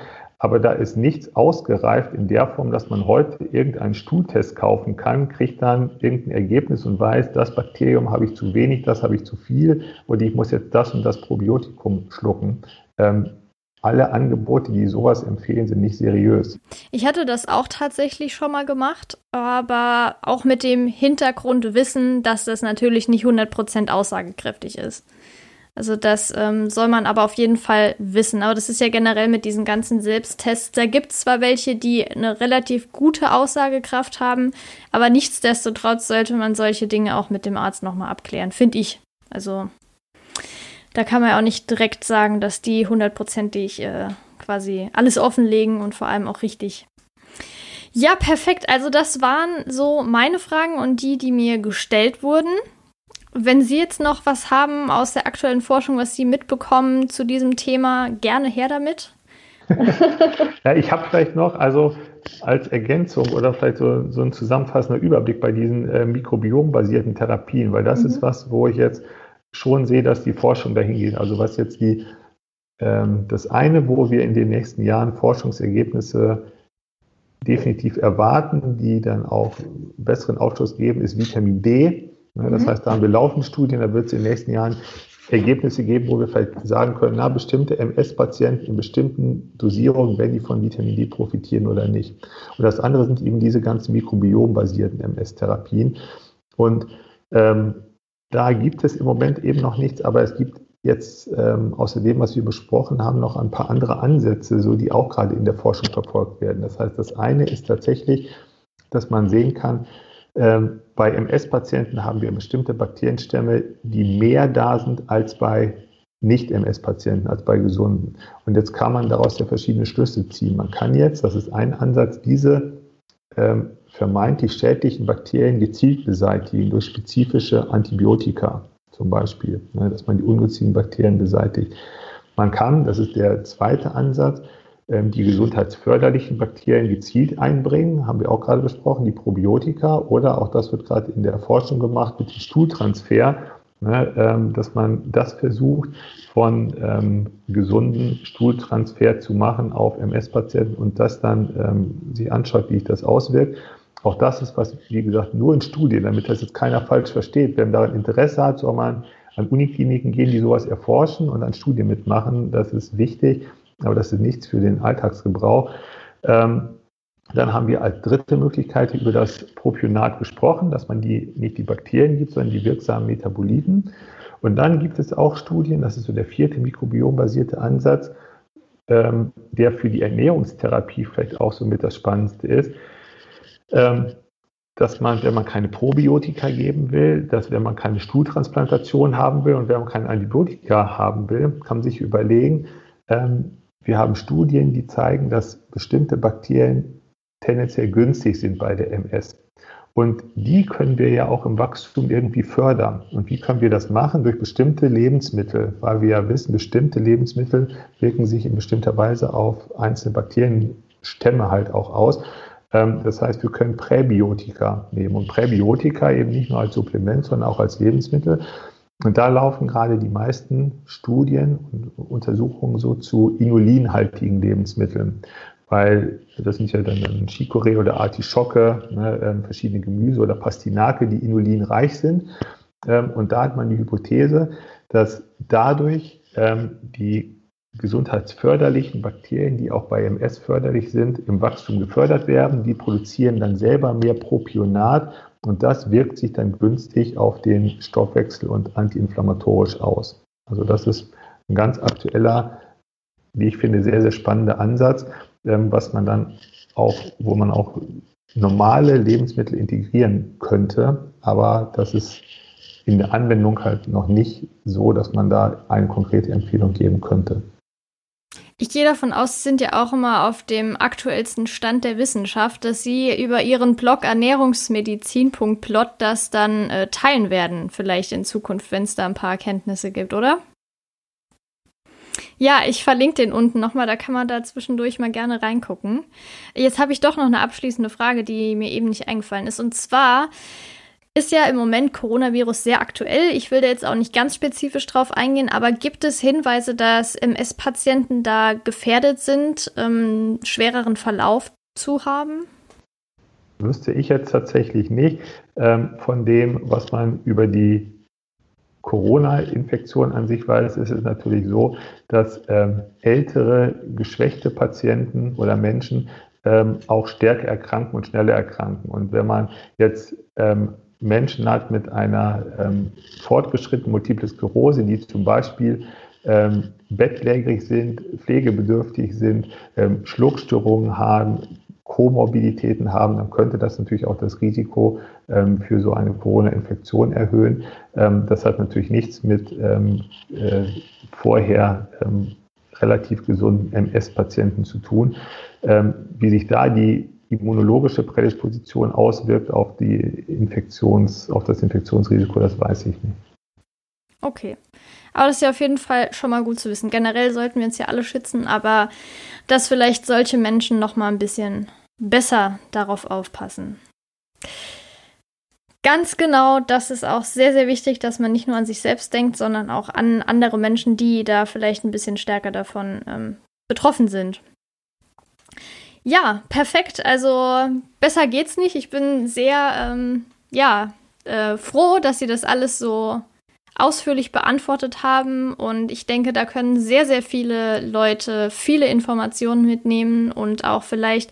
Aber da ist nichts ausgereift in der Form, dass man heute irgendeinen Stuhltest kaufen kann, kriegt dann irgendein Ergebnis und weiß, das Bakterium habe ich zu wenig, das habe ich zu viel und ich muss jetzt das und das Probiotikum schlucken. Ähm, alle Angebote, die sowas empfehlen, sind nicht seriös. Ich hatte das auch tatsächlich schon mal gemacht, aber auch mit dem Hintergrundwissen, dass das natürlich nicht 100% aussagekräftig ist. Also das ähm, soll man aber auf jeden Fall wissen. Aber das ist ja generell mit diesen ganzen Selbsttests. Da gibt es zwar welche, die eine relativ gute Aussagekraft haben, aber nichtsdestotrotz sollte man solche Dinge auch mit dem Arzt nochmal abklären, finde ich. Also da kann man ja auch nicht direkt sagen, dass die hundertprozentig äh, quasi alles offenlegen und vor allem auch richtig. Ja, perfekt. Also das waren so meine Fragen und die, die mir gestellt wurden. Wenn Sie jetzt noch was haben aus der aktuellen Forschung, was Sie mitbekommen zu diesem Thema, gerne her damit. ja, ich habe vielleicht noch, also als Ergänzung oder vielleicht so, so ein zusammenfassender Überblick bei diesen äh, mikrobiombasierten Therapien, weil das mhm. ist was, wo ich jetzt schon sehe, dass die Forschung dahin geht. Also was jetzt die, ähm, das eine, wo wir in den nächsten Jahren Forschungsergebnisse definitiv erwarten, die dann auch besseren Aufschluss geben, ist Vitamin D. Ne, das mhm. heißt, da haben wir laufende Studien, da wird es in den nächsten Jahren Ergebnisse geben, wo wir vielleicht sagen können, na, bestimmte MS-Patienten in bestimmten Dosierungen, wenn die von Vitamin D profitieren oder nicht. Und das andere sind eben diese ganzen mikrobiombasierten MS-Therapien. Und ähm, da gibt es im Moment eben noch nichts, aber es gibt jetzt ähm, außer dem, was wir besprochen haben, noch ein paar andere Ansätze, so die auch gerade in der Forschung verfolgt werden. Das heißt, das eine ist tatsächlich, dass man sehen kann, ähm, bei MS-Patienten haben wir bestimmte Bakterienstämme, die mehr da sind als bei Nicht-MS-Patienten, als bei Gesunden. Und jetzt kann man daraus ja verschiedene Schlüsse ziehen. Man kann jetzt, das ist ein Ansatz, diese ähm, vermeintlich schädlichen Bakterien gezielt beseitigen durch spezifische Antibiotika zum Beispiel, ne, dass man die ungezogenen Bakterien beseitigt. Man kann, das ist der zweite Ansatz, die gesundheitsförderlichen Bakterien gezielt einbringen, haben wir auch gerade besprochen, die Probiotika oder auch das wird gerade in der Forschung gemacht mit dem Stuhltransfer, ne, ähm, dass man das versucht, von ähm, gesunden Stuhltransfer zu machen auf MS-Patienten und das dann ähm, sich anschaut, wie sich das auswirkt. Auch das ist was, wie gesagt, nur in Studien, damit das jetzt keiner falsch versteht. Wer daran Interesse hat, soll man an Unikliniken gehen, die sowas erforschen und an Studien mitmachen. Das ist wichtig aber das ist nichts für den Alltagsgebrauch. Ähm, dann haben wir als dritte Möglichkeit über das Propionat gesprochen, dass man die, nicht die Bakterien gibt, sondern die wirksamen Metaboliten. Und dann gibt es auch Studien, das ist so der vierte mikrobiombasierte Ansatz, ähm, der für die Ernährungstherapie vielleicht auch so mit das Spannendste ist, ähm, dass man, wenn man keine Probiotika geben will, dass wenn man keine Stuhltransplantation haben will und wenn man keine Antibiotika haben will, kann man sich überlegen, ähm, wir haben Studien, die zeigen, dass bestimmte Bakterien tendenziell günstig sind bei der MS. Und die können wir ja auch im Wachstum irgendwie fördern. Und wie können wir das machen? Durch bestimmte Lebensmittel, weil wir ja wissen, bestimmte Lebensmittel wirken sich in bestimmter Weise auf einzelne Bakterienstämme halt auch aus. Ähm, das heißt, wir können Präbiotika nehmen und Präbiotika eben nicht nur als Supplement, sondern auch als Lebensmittel. Und da laufen gerade die meisten Studien und Untersuchungen so zu inulinhaltigen Lebensmitteln, weil das sind ja dann, Chicorée oder Artischocke, ne, äh, verschiedene Gemüse oder Pastinake, die inulinreich sind. Ähm, und da hat man die Hypothese, dass dadurch ähm, die gesundheitsförderlichen Bakterien, die auch bei MS förderlich sind, im Wachstum gefördert werden. Die produzieren dann selber mehr Propionat und das wirkt sich dann günstig auf den Stoffwechsel und antiinflammatorisch aus. Also das ist ein ganz aktueller, wie ich finde, sehr, sehr spannender Ansatz, ähm, was man dann auch, wo man auch normale Lebensmittel integrieren könnte, aber das ist in der Anwendung halt noch nicht so, dass man da eine konkrete Empfehlung geben könnte. Ich gehe davon aus, Sie sind ja auch immer auf dem aktuellsten Stand der Wissenschaft, dass Sie über Ihren Blog ernährungsmedizin.plot das dann äh, teilen werden, vielleicht in Zukunft, wenn es da ein paar Erkenntnisse gibt, oder? Ja, ich verlinke den unten nochmal, da kann man da zwischendurch mal gerne reingucken. Jetzt habe ich doch noch eine abschließende Frage, die mir eben nicht eingefallen ist. Und zwar, ist ja im Moment Coronavirus sehr aktuell. Ich will da jetzt auch nicht ganz spezifisch drauf eingehen, aber gibt es Hinweise, dass MS-Patienten da gefährdet sind, ähm, schwereren Verlauf zu haben? Wüsste ich jetzt tatsächlich nicht. Ähm, von dem, was man über die Corona-Infektion an sich weiß, ist es natürlich so, dass ähm, ältere, geschwächte Patienten oder Menschen ähm, auch stärker erkranken und schneller erkranken. Und wenn man jetzt ähm, Menschen hat mit einer ähm, fortgeschrittenen Multiple Sklerose, die zum Beispiel ähm, bettlägerig sind, pflegebedürftig sind, ähm, Schluckstörungen haben, Komorbiditäten haben, dann könnte das natürlich auch das Risiko ähm, für so eine Corona-Infektion erhöhen. Ähm, das hat natürlich nichts mit ähm, äh, vorher relativ gesunden MS-Patienten zu tun. wie sich da die immunologische Prädisposition auswirkt auf, die Infektions, auf das Infektionsrisiko, das weiß ich nicht. Okay. Aber das ist ja auf jeden Fall schon mal gut zu wissen. Generell sollten wir uns ja alle schützen, aber dass vielleicht solche Menschen noch mal ein bisschen besser darauf aufpassen. Ganz genau, das ist auch sehr, sehr wichtig, dass man nicht nur an sich selbst denkt, sondern auch an andere Menschen, die da vielleicht ein bisschen stärker davon ähm, betroffen sind. Ja, perfekt. Also besser geht's nicht. Ich bin sehr, ähm, ja, äh, froh, dass Sie das alles so ausführlich beantwortet haben. Und ich denke, da können sehr, sehr viele Leute viele Informationen mitnehmen und auch vielleicht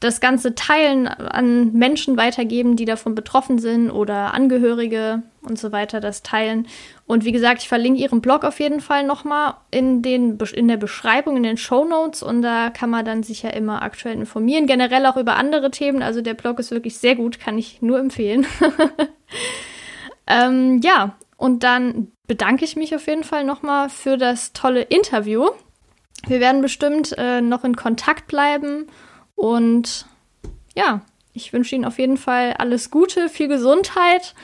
das Ganze teilen an Menschen weitergeben, die davon betroffen sind oder Angehörige und so weiter das teilen. Und wie gesagt, ich verlinke ihren Blog auf jeden Fall nochmal in, in der Beschreibung, in den Show Notes und da kann man dann sich ja immer aktuell informieren. Generell auch über andere Themen. Also der Blog ist wirklich sehr gut, kann ich nur empfehlen. ähm, ja, und dann bedanke ich mich auf jeden Fall nochmal für das tolle Interview. Wir werden bestimmt äh, noch in Kontakt bleiben und ja, ich wünsche Ihnen auf jeden Fall alles Gute, viel Gesundheit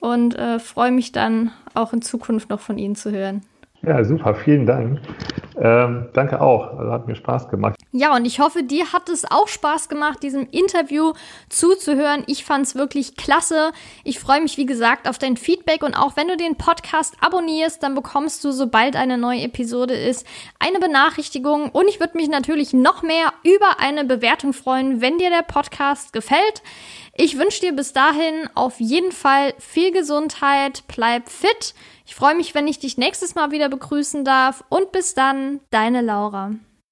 und äh, freue mich dann auch in Zukunft noch von Ihnen zu hören. Ja, super, vielen Dank. Ähm, danke auch, also hat mir Spaß gemacht. Ja, und ich hoffe, dir hat es auch Spaß gemacht, diesem Interview zuzuhören. Ich fand es wirklich klasse. Ich freue mich, wie gesagt, auf dein Feedback und auch wenn du den Podcast abonnierst, dann bekommst du, sobald eine neue Episode ist, eine Benachrichtigung. Und ich würde mich natürlich noch mehr über eine Bewertung freuen, wenn dir der Podcast gefällt. Ich wünsche dir bis dahin auf jeden Fall viel Gesundheit, bleib fit. Ich freue mich, wenn ich dich nächstes Mal wieder begrüßen darf und bis dann, deine Laura.